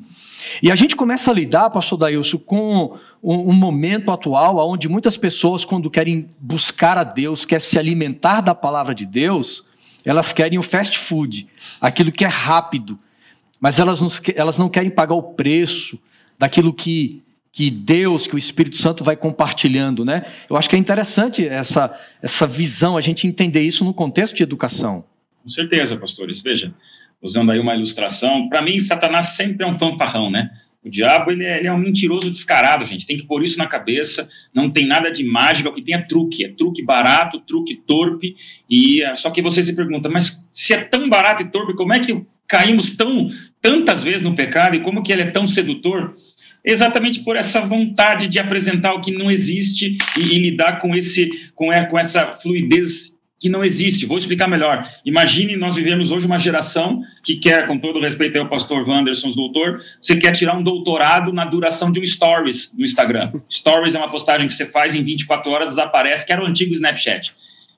E a gente começa a lidar, pastor Dailson, com um, um, momento atual onde muitas pessoas, quando querem buscar a Deus, querem se alimentar da palavra de Deus, elas querem o fast food, aquilo que é rápido, mas elas não, elas não querem pagar o preço daquilo que, que Deus, que o Espírito Santo vai compartilhando, né? Eu acho que é interessante essa, essa visão, a gente entender isso no contexto de educação. Com certeza, pastores. Veja, usando aí uma ilustração, para mim, Satanás sempre é um fanfarrão, né? O diabo, ele é, ele é, um mentiroso descarado, gente. Tem que pôr isso na cabeça. Não tem nada de mágica, o que tem é truque. É truque barato, truque torpe. E ah, só que você se pergunta, mas se é tão barato e torpe, como é que caímos tão tantas vezes no pecado e como que ele é tão sedutor? Exatamente por essa vontade de apresentar o que não existe e, e lidar com esse com, com essa fluidez que não existe. Vou explicar melhor. Imagine, nós vivemos hoje uma geração que quer, com todo respeito ao pastor Wanderson, doutor, você quer tirar um doutorado na duração de um stories no Instagram. Stories é uma postagem que você faz em 24 horas, desaparece, que era o antigo Snapchat.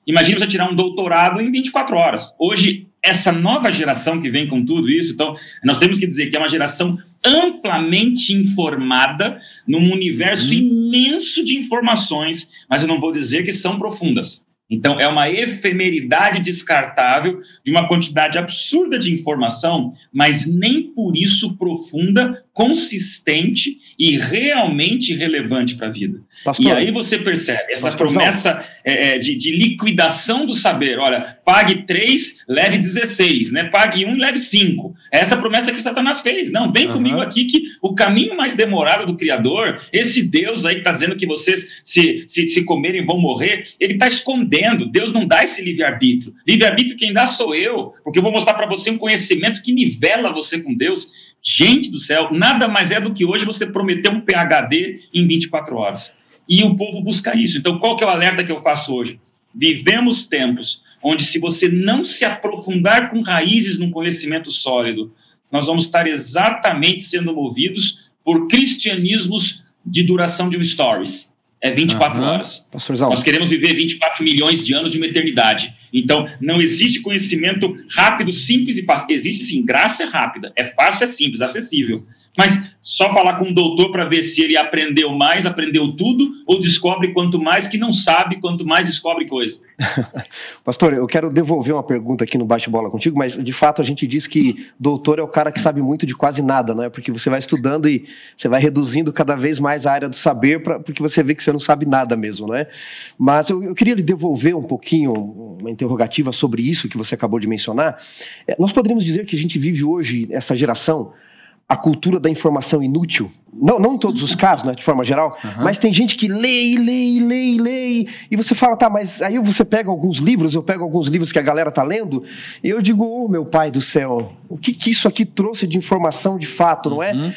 Imagina você tirar um doutorado em 24 horas. Hoje, essa nova geração que vem com tudo isso, então, nós temos que dizer que é uma geração amplamente informada num universo uhum. imenso de informações, mas eu não vou dizer que são profundas. Então, é uma efemeridade descartável de uma quantidade absurda de informação, mas nem por isso profunda, consistente e realmente relevante para a vida. Pastor, e aí você percebe essa promessa é, é, de, de, liquidação do saber. Olha, pague 3, leve 16, né? pague 1 leve 5. É essa promessa que Satanás fez. Não, vem uhum. comigo aqui que o caminho mais demorado do Criador, esse Deus aí que está dizendo que vocês, se, se, se comerem, vão morrer, ele está escondendo. Deus não dá esse livre-arbítrio. Livre-arbítrio quem dá sou eu, porque eu vou mostrar para você um conhecimento que nivela você com Deus. Gente do céu, nada mais é do que hoje você prometer um PHD em 24 horas. E o povo busca isso. Então, qual que é o alerta que eu faço hoje? Vivemos tempos onde, se você não se aprofundar com raízes num conhecimento sólido, nós vamos estar exatamente sendo movidos por cristianismos de duração de um stories é 24 uhum. horas. Nós queremos viver 24 milhões de anos de uma eternidade. Então, não existe conhecimento rápido, simples e fácil. Existe sim, graça é rápida, é fácil, é simples, acessível. Mas só falar com um doutor para ver se ele aprendeu mais, aprendeu tudo, ou descobre quanto mais que não sabe, quanto mais descobre coisa. Pastor, eu quero devolver uma pergunta aqui no bate-bola contigo, mas de fato a gente diz que doutor é o cara que sabe muito de quase nada, não é? Porque você vai estudando e você vai reduzindo cada vez mais a área do saber, pra, porque você vê que você não sabe nada mesmo, não é? Mas eu, eu queria lhe devolver um pouquinho uma interrogativa sobre isso que você acabou de mencionar. É, nós poderíamos dizer que a gente vive hoje, essa geração, a cultura da informação inútil. Não, não em todos os casos, né, de forma geral, uhum. mas tem gente que lê, lê, lê, lê, e você fala, tá, mas aí você pega alguns livros, eu pego alguns livros que a galera tá lendo, e eu digo, oh, meu pai do céu, o que, que isso aqui trouxe de informação de fato, não é? Uhum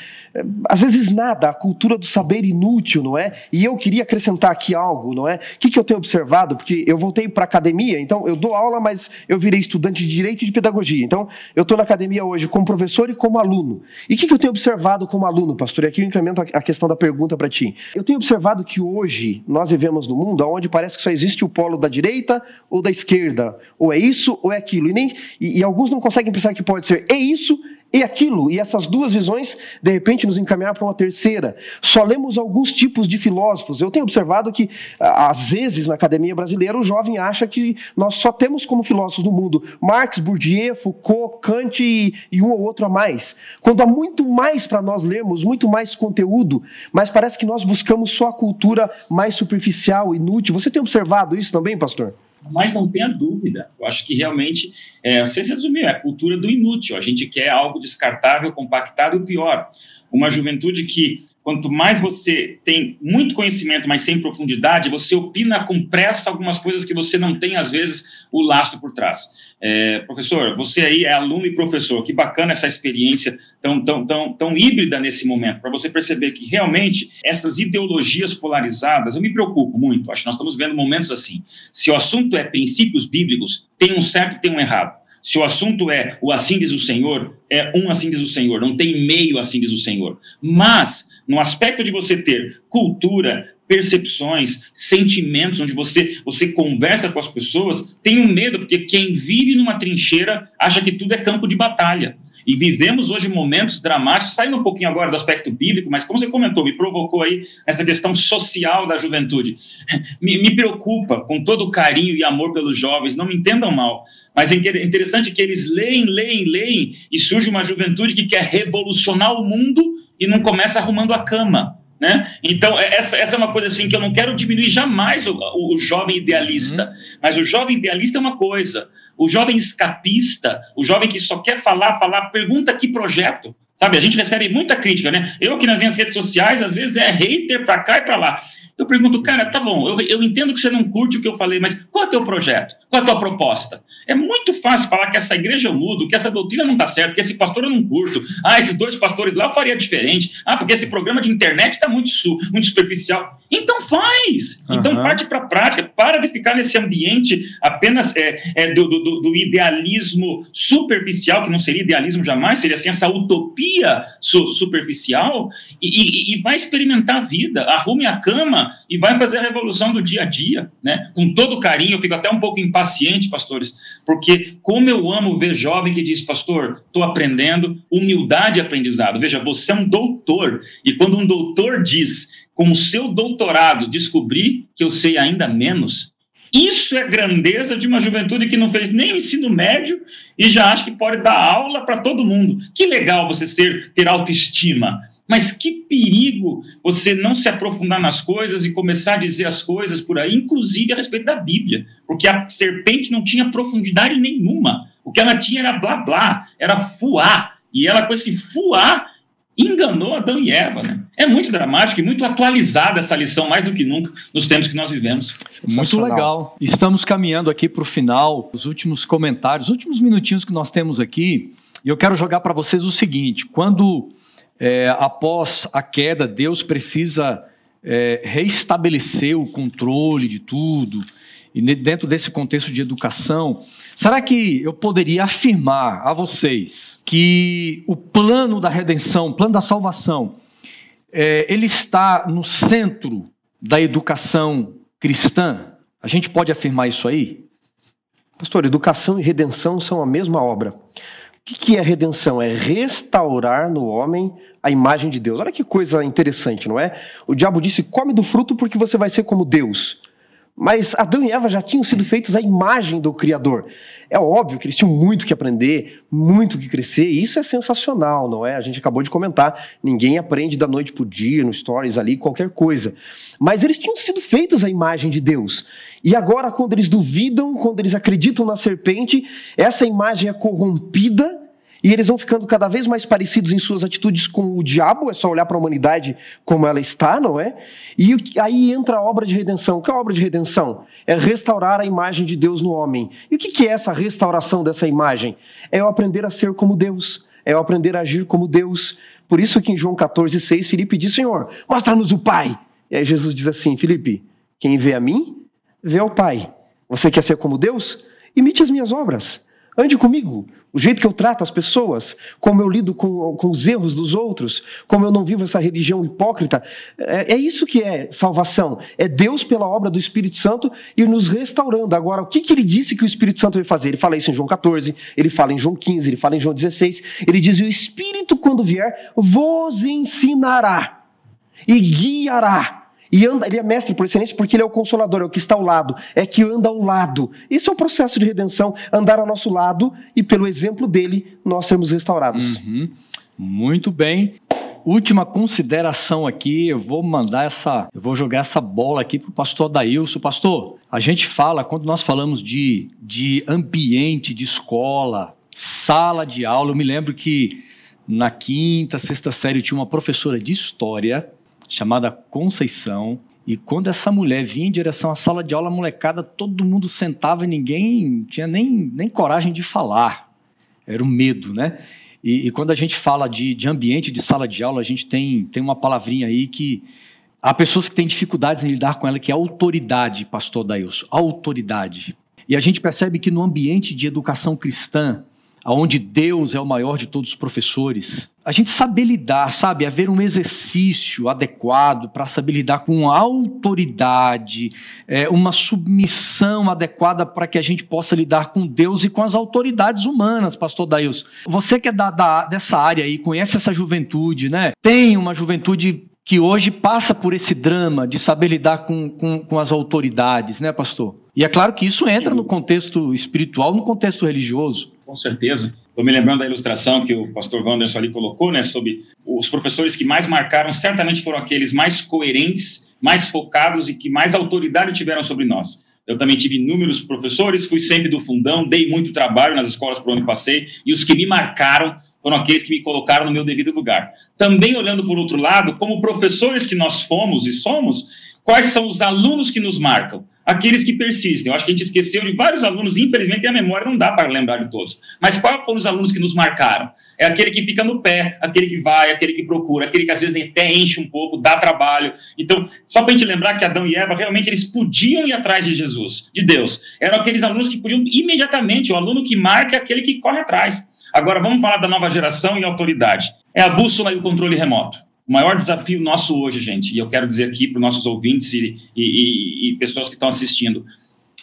às vezes nada, a cultura do saber inútil, não é? E eu queria acrescentar aqui algo, não é? O que, que eu tenho observado? Porque eu voltei para a academia, então eu dou aula, mas eu virei estudante de direito e de pedagogia. Então eu estou na academia hoje como professor e como aluno. E o que, que eu tenho observado como aluno, pastor? Aqui eu incremento a questão da pergunta para ti. Eu tenho observado que hoje nós vivemos num mundo onde parece que só existe o polo da direita ou da esquerda. Ou é isso ou é aquilo. E, nem, e, e alguns não conseguem pensar que pode ser é isso e aquilo, e essas duas visões, de repente, nos encaminhar para uma terceira. Só lemos alguns tipos de filósofos. Eu tenho observado que, às vezes, na academia brasileira, o jovem acha que nós só temos como filósofos no mundo Marx, Bourdieu, Foucault, Kant e, e um ou outro a mais. Quando há muito mais para nós lermos, muito mais conteúdo, mas parece que nós buscamos só a cultura mais superficial, inútil. Você tem observado isso também, pastor? Mas não tenha dúvida, eu acho que realmente, é, você resumiu, é a cultura do inútil. A gente quer algo descartável, compactado e pior. Uma juventude que Quanto mais você tem muito conhecimento, mas sem profundidade, você opina com pressa algumas coisas que você não tem, às vezes, o lastro por trás. É, professor, você aí é aluno e professor, que bacana essa experiência tão, tão, tão, tão híbrida nesse momento, para você perceber que realmente essas ideologias polarizadas, eu me preocupo muito, acho que nós estamos vendo momentos assim. Se o assunto é princípios bíblicos, tem um certo e tem um errado. Se o assunto é o assim diz o Senhor, é um assim diz o Senhor, não tem meio assim diz o Senhor. Mas, no aspecto de você ter cultura, percepções, sentimentos, onde você, você conversa com as pessoas, tenho medo, porque quem vive numa trincheira acha que tudo é campo de batalha. E vivemos hoje momentos dramáticos, saindo um pouquinho agora do aspecto bíblico, mas como você comentou, me provocou aí essa questão social da juventude. Me, me preocupa com todo o carinho e amor pelos jovens, não me entendam mal, mas é interessante que eles leem, leem, leem, e surge uma juventude que quer revolucionar o mundo e não começa arrumando a cama. Né? Então, é, essa, essa é uma coisa assim que eu não quero diminuir jamais o, o, o jovem idealista, uhum. mas o jovem idealista é uma coisa, o jovem escapista, o jovem que só quer falar, falar, pergunta que projeto. Sabe, a gente recebe muita crítica, né? Eu aqui nas minhas redes sociais, às vezes é hater para cá e para lá. Eu pergunto, cara, tá bom, eu, eu entendo que você não curte o que eu falei, mas qual é o teu projeto? Qual é a tua proposta? É muito fácil falar que essa igreja eu mudo, que essa doutrina não tá certa, que esse pastor eu não curto. Ah, esses dois pastores lá eu faria diferente. Ah, porque esse programa de internet está muito, muito superficial. Então faz. Uhum. Então parte para a prática. Para de ficar nesse ambiente apenas é, é do, do, do, idealismo superficial, que não seria idealismo jamais, seria assim, essa utopia su superficial, e, e, e, vai experimentar a vida. Arrume a cama e vai fazer a revolução do dia a dia, né? Com todo carinho, eu fico até um pouco impaciente, pastores, porque como eu amo ver jovem que diz, pastor, estou aprendendo, humildade e aprendizado. Veja, você é um doutor, e quando um doutor diz, com o seu doutorado, descobri que eu sei ainda menos, isso é grandeza de uma juventude que não fez nem o ensino médio e já acha que pode dar aula para todo mundo. Que legal você ser ter autoestima. Mas que perigo você não se aprofundar nas coisas e começar a dizer as coisas por aí, inclusive a respeito da Bíblia, porque a serpente não tinha profundidade nenhuma. O que ela tinha era blá blá, era fuá. E ela, com esse fuá, enganou Adão e Eva. Né? É muito dramático e muito atualizada essa lição, mais do que nunca, nos tempos que nós vivemos. Muito legal. Estamos caminhando aqui para o final, os últimos comentários, os últimos minutinhos que nós temos aqui. E eu quero jogar para vocês o seguinte: quando é, após a queda, Deus precisa é, reestabelecer o controle de tudo, e dentro desse contexto de educação, será que eu poderia afirmar a vocês que o plano da redenção, o plano da salvação, é, ele está no centro da educação cristã? A gente pode afirmar isso aí? Pastor, educação e redenção são a mesma obra. O que é redenção? É restaurar no homem a imagem de Deus. Olha que coisa interessante, não é? O diabo disse: come do fruto porque você vai ser como Deus. Mas Adão e Eva já tinham sido feitos à imagem do Criador. É óbvio que eles tinham muito que aprender, muito que crescer, e isso é sensacional, não é? A gente acabou de comentar, ninguém aprende da noite para o dia, no stories ali, qualquer coisa. Mas eles tinham sido feitos à imagem de Deus. E agora, quando eles duvidam, quando eles acreditam na serpente, essa imagem é corrompida e eles vão ficando cada vez mais parecidos em suas atitudes com o diabo, é só olhar para a humanidade como ela está, não é? E aí entra a obra de redenção. O que é a obra de redenção? É restaurar a imagem de Deus no homem. E o que é essa restauração dessa imagem? É eu aprender a ser como Deus, é eu aprender a agir como Deus. Por isso que em João 14, 6, Filipe diz: Senhor, mostra-nos o Pai. E aí Jesus diz assim: Filipe, quem vê a mim, vê ao Pai. Você quer ser como Deus? Imite as minhas obras. Ande comigo. O jeito que eu trato as pessoas, como eu lido com, com os erros dos outros, como eu não vivo essa religião hipócrita, é, é, isso que é salvação. É Deus, pela obra do Espírito Santo, ir nos restaurando. Agora, o que, que ele disse que o Espírito Santo vai fazer? Ele fala isso em João 14, ele fala em João 15, ele fala em João 16. Ele diz: o Espírito, quando vier, vos ensinará e guiará e anda, ele é mestre por excelência porque ele é o consolador, é o que está ao lado, é que anda ao lado. Esse é o processo de redenção, andar ao nosso lado e pelo exemplo dele nós sermos restaurados. Uhum. Muito bem. Última consideração aqui, eu vou mandar essa, eu vou jogar essa bola aqui para o pastor Daílson. Pastor, a gente fala, quando nós falamos de, de ambiente de escola, sala de aula, eu me lembro que na quinta, sexta série tinha uma professora de história chamada Conceição. E quando essa mulher vinha em direção à sala de aula, molecada, todo mundo sentava e ninguém tinha nem, nem coragem de falar. Era o medo, né? E, e quando a gente fala de, de ambiente de sala de aula, a gente tem, tem uma palavrinha aí que há pessoas que têm dificuldades em lidar com ela, que é autoridade, pastor Dailson. Autoridade. E a gente percebe que no ambiente de educação cristã, onde Deus é o maior de todos os professores, a gente saber lidar, sabe? Haver um exercício adequado para saber lidar com autoridade, é, uma submissão adequada para que a gente possa lidar com Deus e com as autoridades humanas, pastor Dails. Você que é da, da, dessa área aí, conhece essa juventude, né? Tem uma juventude que hoje passa por esse drama de saber lidar com, com, com as autoridades, né, pastor? E é claro que isso entra no contexto espiritual, no contexto religioso. Com certeza. Estou me lembrando da ilustração que o pastor Wanderson ali colocou, né, sobre os professores que mais marcaram, certamente foram aqueles mais coerentes, mais focados e que mais autoridade tiveram sobre nós. Eu também tive inúmeros professores, fui sempre do fundão, dei muito trabalho nas escolas por onde passei, e os que me marcaram foram aqueles que me colocaram no meu devido lugar. Também olhando por outro lado, como professores que nós fomos e somos, Quais são os alunos que nos marcam? Aqueles que persistem. Eu acho que a gente esqueceu de vários alunos, infelizmente a memória não dá para lembrar de todos. Mas quais foram os alunos que nos marcaram? É aquele que fica no pé, aquele que vai, aquele que procura, aquele que às vezes até enche um pouco, dá trabalho. Então, só para a gente lembrar que Adão e Eva realmente eles podiam ir atrás de Jesus, de Deus. Eram aqueles alunos que podiam imediatamente, o aluno que marca é aquele que corre atrás. Agora vamos falar da nova geração e autoridade. É a bússola e o controle remoto. O maior desafio nosso hoje, gente, e eu quero dizer aqui para os nossos ouvintes e, e, e pessoas que estão assistindo,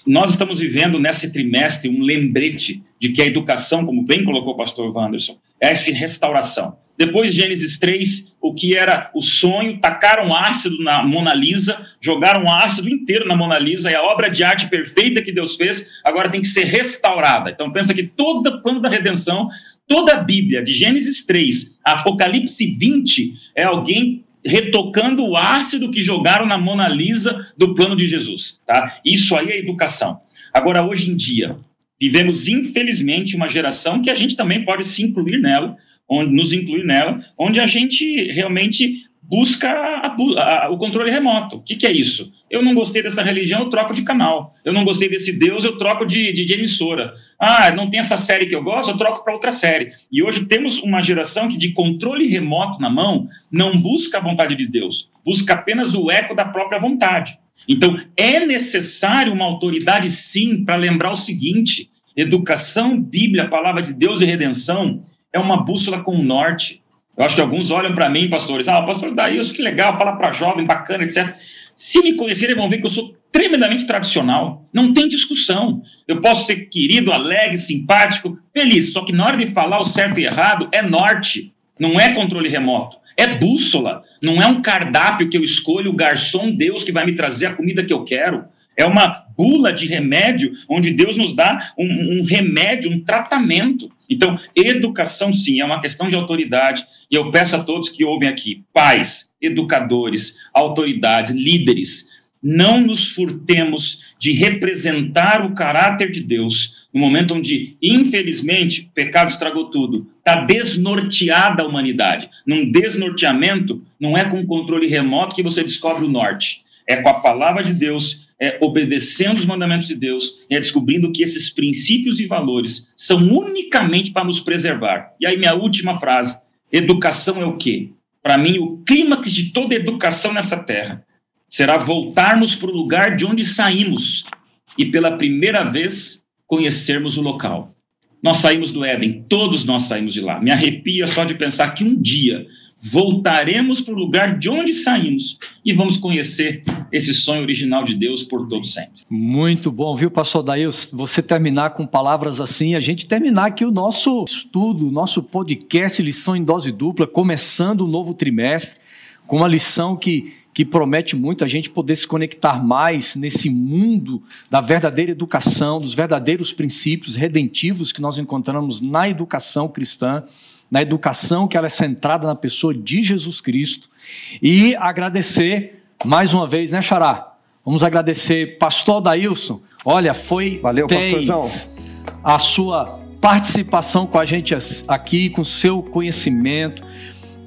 nós estamos vivendo nesse trimestre um lembrete de que a educação, como bem colocou o pastor Wanderson, é essa restauração. Depois de Gênesis 3, o que era o sonho, tacaram ácido na Mona Lisa, jogaram ácido inteiro na Mona Lisa, e a obra de arte perfeita que Deus fez agora tem que ser restaurada. Então pensa que todo o plano da redenção, toda a Bíblia, de Gênesis 3 a Apocalipse 20, é alguém retocando o ácido que jogaram na Mona Lisa do plano de Jesus. Tá? Isso aí é educação. Agora, hoje em dia, vivemos, infelizmente, uma geração que a gente também pode se incluir nela, onde, nos incluir nela, onde a gente realmente busca a, a, o controle remoto. O que, que, é isso? Eu não gostei dessa religião, eu troco de canal. Eu não gostei desse Deus, eu troco de, de, de emissora. Ah, não tem essa série que eu gosto, eu troco para outra série. E hoje temos uma geração que, de controle remoto na mão, não busca a vontade de Deus, busca apenas o eco da própria vontade. Então, é necessário uma autoridade, sim, para lembrar o seguinte: educação, Bíblia, palavra de Deus e redenção é uma bússola com o norte eu acho que alguns olham para mim, pastores, ah, pastor Daílson, que legal, fala para jovem, bacana, etc. Se me conhecerem, vão ver que eu sou tremendamente tradicional. Não tem discussão. Eu posso ser querido, alegre, simpático, feliz. Só que na hora de falar o certo e errado, é norte. Não é controle remoto. É bússola. Não é um cardápio que eu escolho, o garçom Deus que vai me trazer a comida que eu quero. É uma bula de remédio, onde Deus nos dá um, um, remédio, um tratamento. Então, educação, sim, é uma questão de autoridade. E eu peço a todos que ouvem aqui, pais, educadores, autoridades, líderes, não nos furtemos de representar o caráter de Deus no momento onde, infelizmente, o pecado estragou tudo. Está desnorteada a humanidade. Num desnorteamento, não é com controle remoto que você descobre o norte. É com a palavra de Deus é, obedecendo os mandamentos de Deus, é descobrindo que esses princípios e valores são unicamente para nos preservar. E aí, minha última frase: educação é o quê? Para mim, o clímax de toda educação nessa terra será voltarmos para o lugar de onde saímos e, pela primeira vez, conhecermos o local. Nós saímos do Éden, todos nós saímos de lá. Me arrepia só de pensar que um dia voltaremos para o lugar de onde saímos e vamos conhecer esse sonho original de Deus por todo sempre. Muito bom, viu, pastor Daí, você terminar com palavras assim, a gente terminar aqui o nosso estudo, o nosso podcast Lição em Dose Dupla, começando o novo trimestre, com uma lição que, que promete muito a gente poder se conectar mais nesse mundo da verdadeira educação, dos verdadeiros princípios redentivos que nós encontramos na educação cristã na educação que ela é centrada na pessoa de Jesus Cristo. E agradecer mais uma vez, né, Xará? Vamos agradecer pastor Dailson. Olha, foi Valeu, pastorzão. a sua participação com a gente aqui, com o seu conhecimento,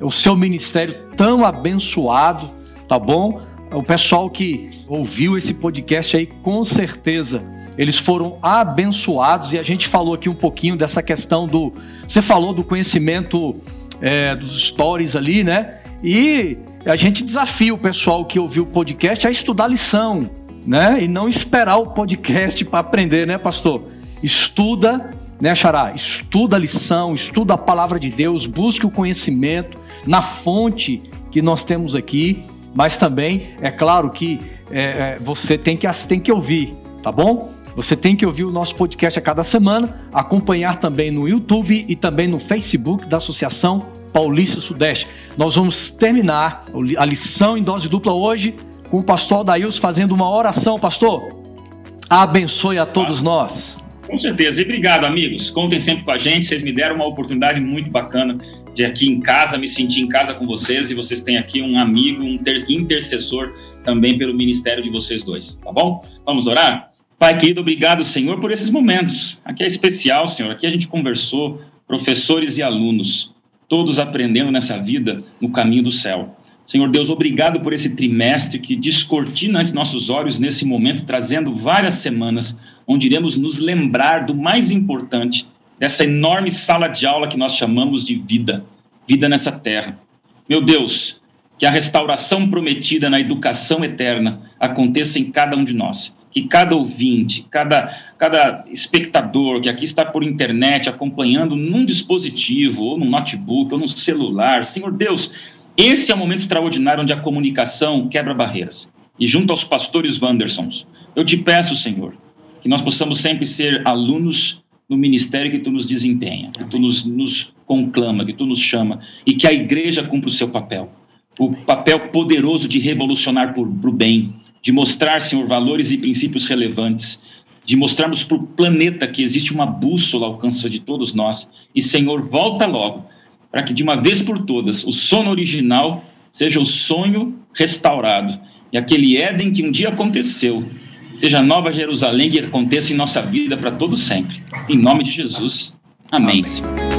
o seu ministério tão abençoado, tá bom? O pessoal que ouviu esse podcast aí, com certeza eles foram abençoados e a gente falou aqui um pouquinho dessa questão do. Você falou do conhecimento é, dos stories ali, né? E a gente desafia o pessoal que ouviu o podcast a estudar a lição, né? E não esperar o podcast para aprender, né, pastor? Estuda, né, Xará? Estuda a lição, estuda a palavra de Deus, busque o conhecimento na fonte que nós temos aqui, mas também é claro que é, é você tem que, tem que ouvir, tá bom? Você tem que ouvir o nosso podcast a cada semana, acompanhar também no YouTube e também no Facebook da Associação Paulista Sudeste. Nós vamos terminar a lição em dose dupla hoje com o pastor Adails fazendo uma oração. Pastor, abençoe a todos nós. Com certeza. E obrigado, amigos. Contem sempre com a gente. Vocês me deram uma oportunidade muito bacana de aqui em casa, me sentir em casa com vocês. E vocês têm aqui um amigo, um intercessor também pelo ministério de vocês dois. Tá bom? Vamos orar? Pai querido, obrigado, Senhor, por esses momentos. Aqui é especial, Senhor. Aqui a gente conversou, professores e alunos, todos aprendendo nessa vida no caminho do céu. Senhor Deus, obrigado por esse trimestre que descortina ante nossos olhos nesse momento, trazendo várias semanas onde iremos nos lembrar do mais importante dessa enorme sala de aula que nós chamamos de vida, vida nessa terra. Meu Deus, que a restauração prometida na educação eterna aconteça em cada um de nós. Que cada ouvinte, cada, cada espectador que aqui está por internet acompanhando num dispositivo, ou num notebook, ou num celular, Senhor Deus, esse é o momento extraordinário onde a comunicação quebra barreiras. E junto aos pastores Wandersons, eu te peço, Senhor, que nós possamos sempre ser alunos no ministério que tu nos desempenha, que tu nos, nos conclama, que tu nos chama, e que a igreja cumpra o seu papel o papel poderoso de revolucionar para o bem, de mostrar, Senhor, valores e princípios relevantes, de mostrarmos para o planeta que existe uma bússola ao alcance de todos nós. E, Senhor, volta logo, para que de uma vez por todas o sono original seja o sonho restaurado e aquele Éden que um dia aconteceu seja a nova Jerusalém que aconteça em nossa vida para todo sempre. Em nome de Jesus. Amém. Amém.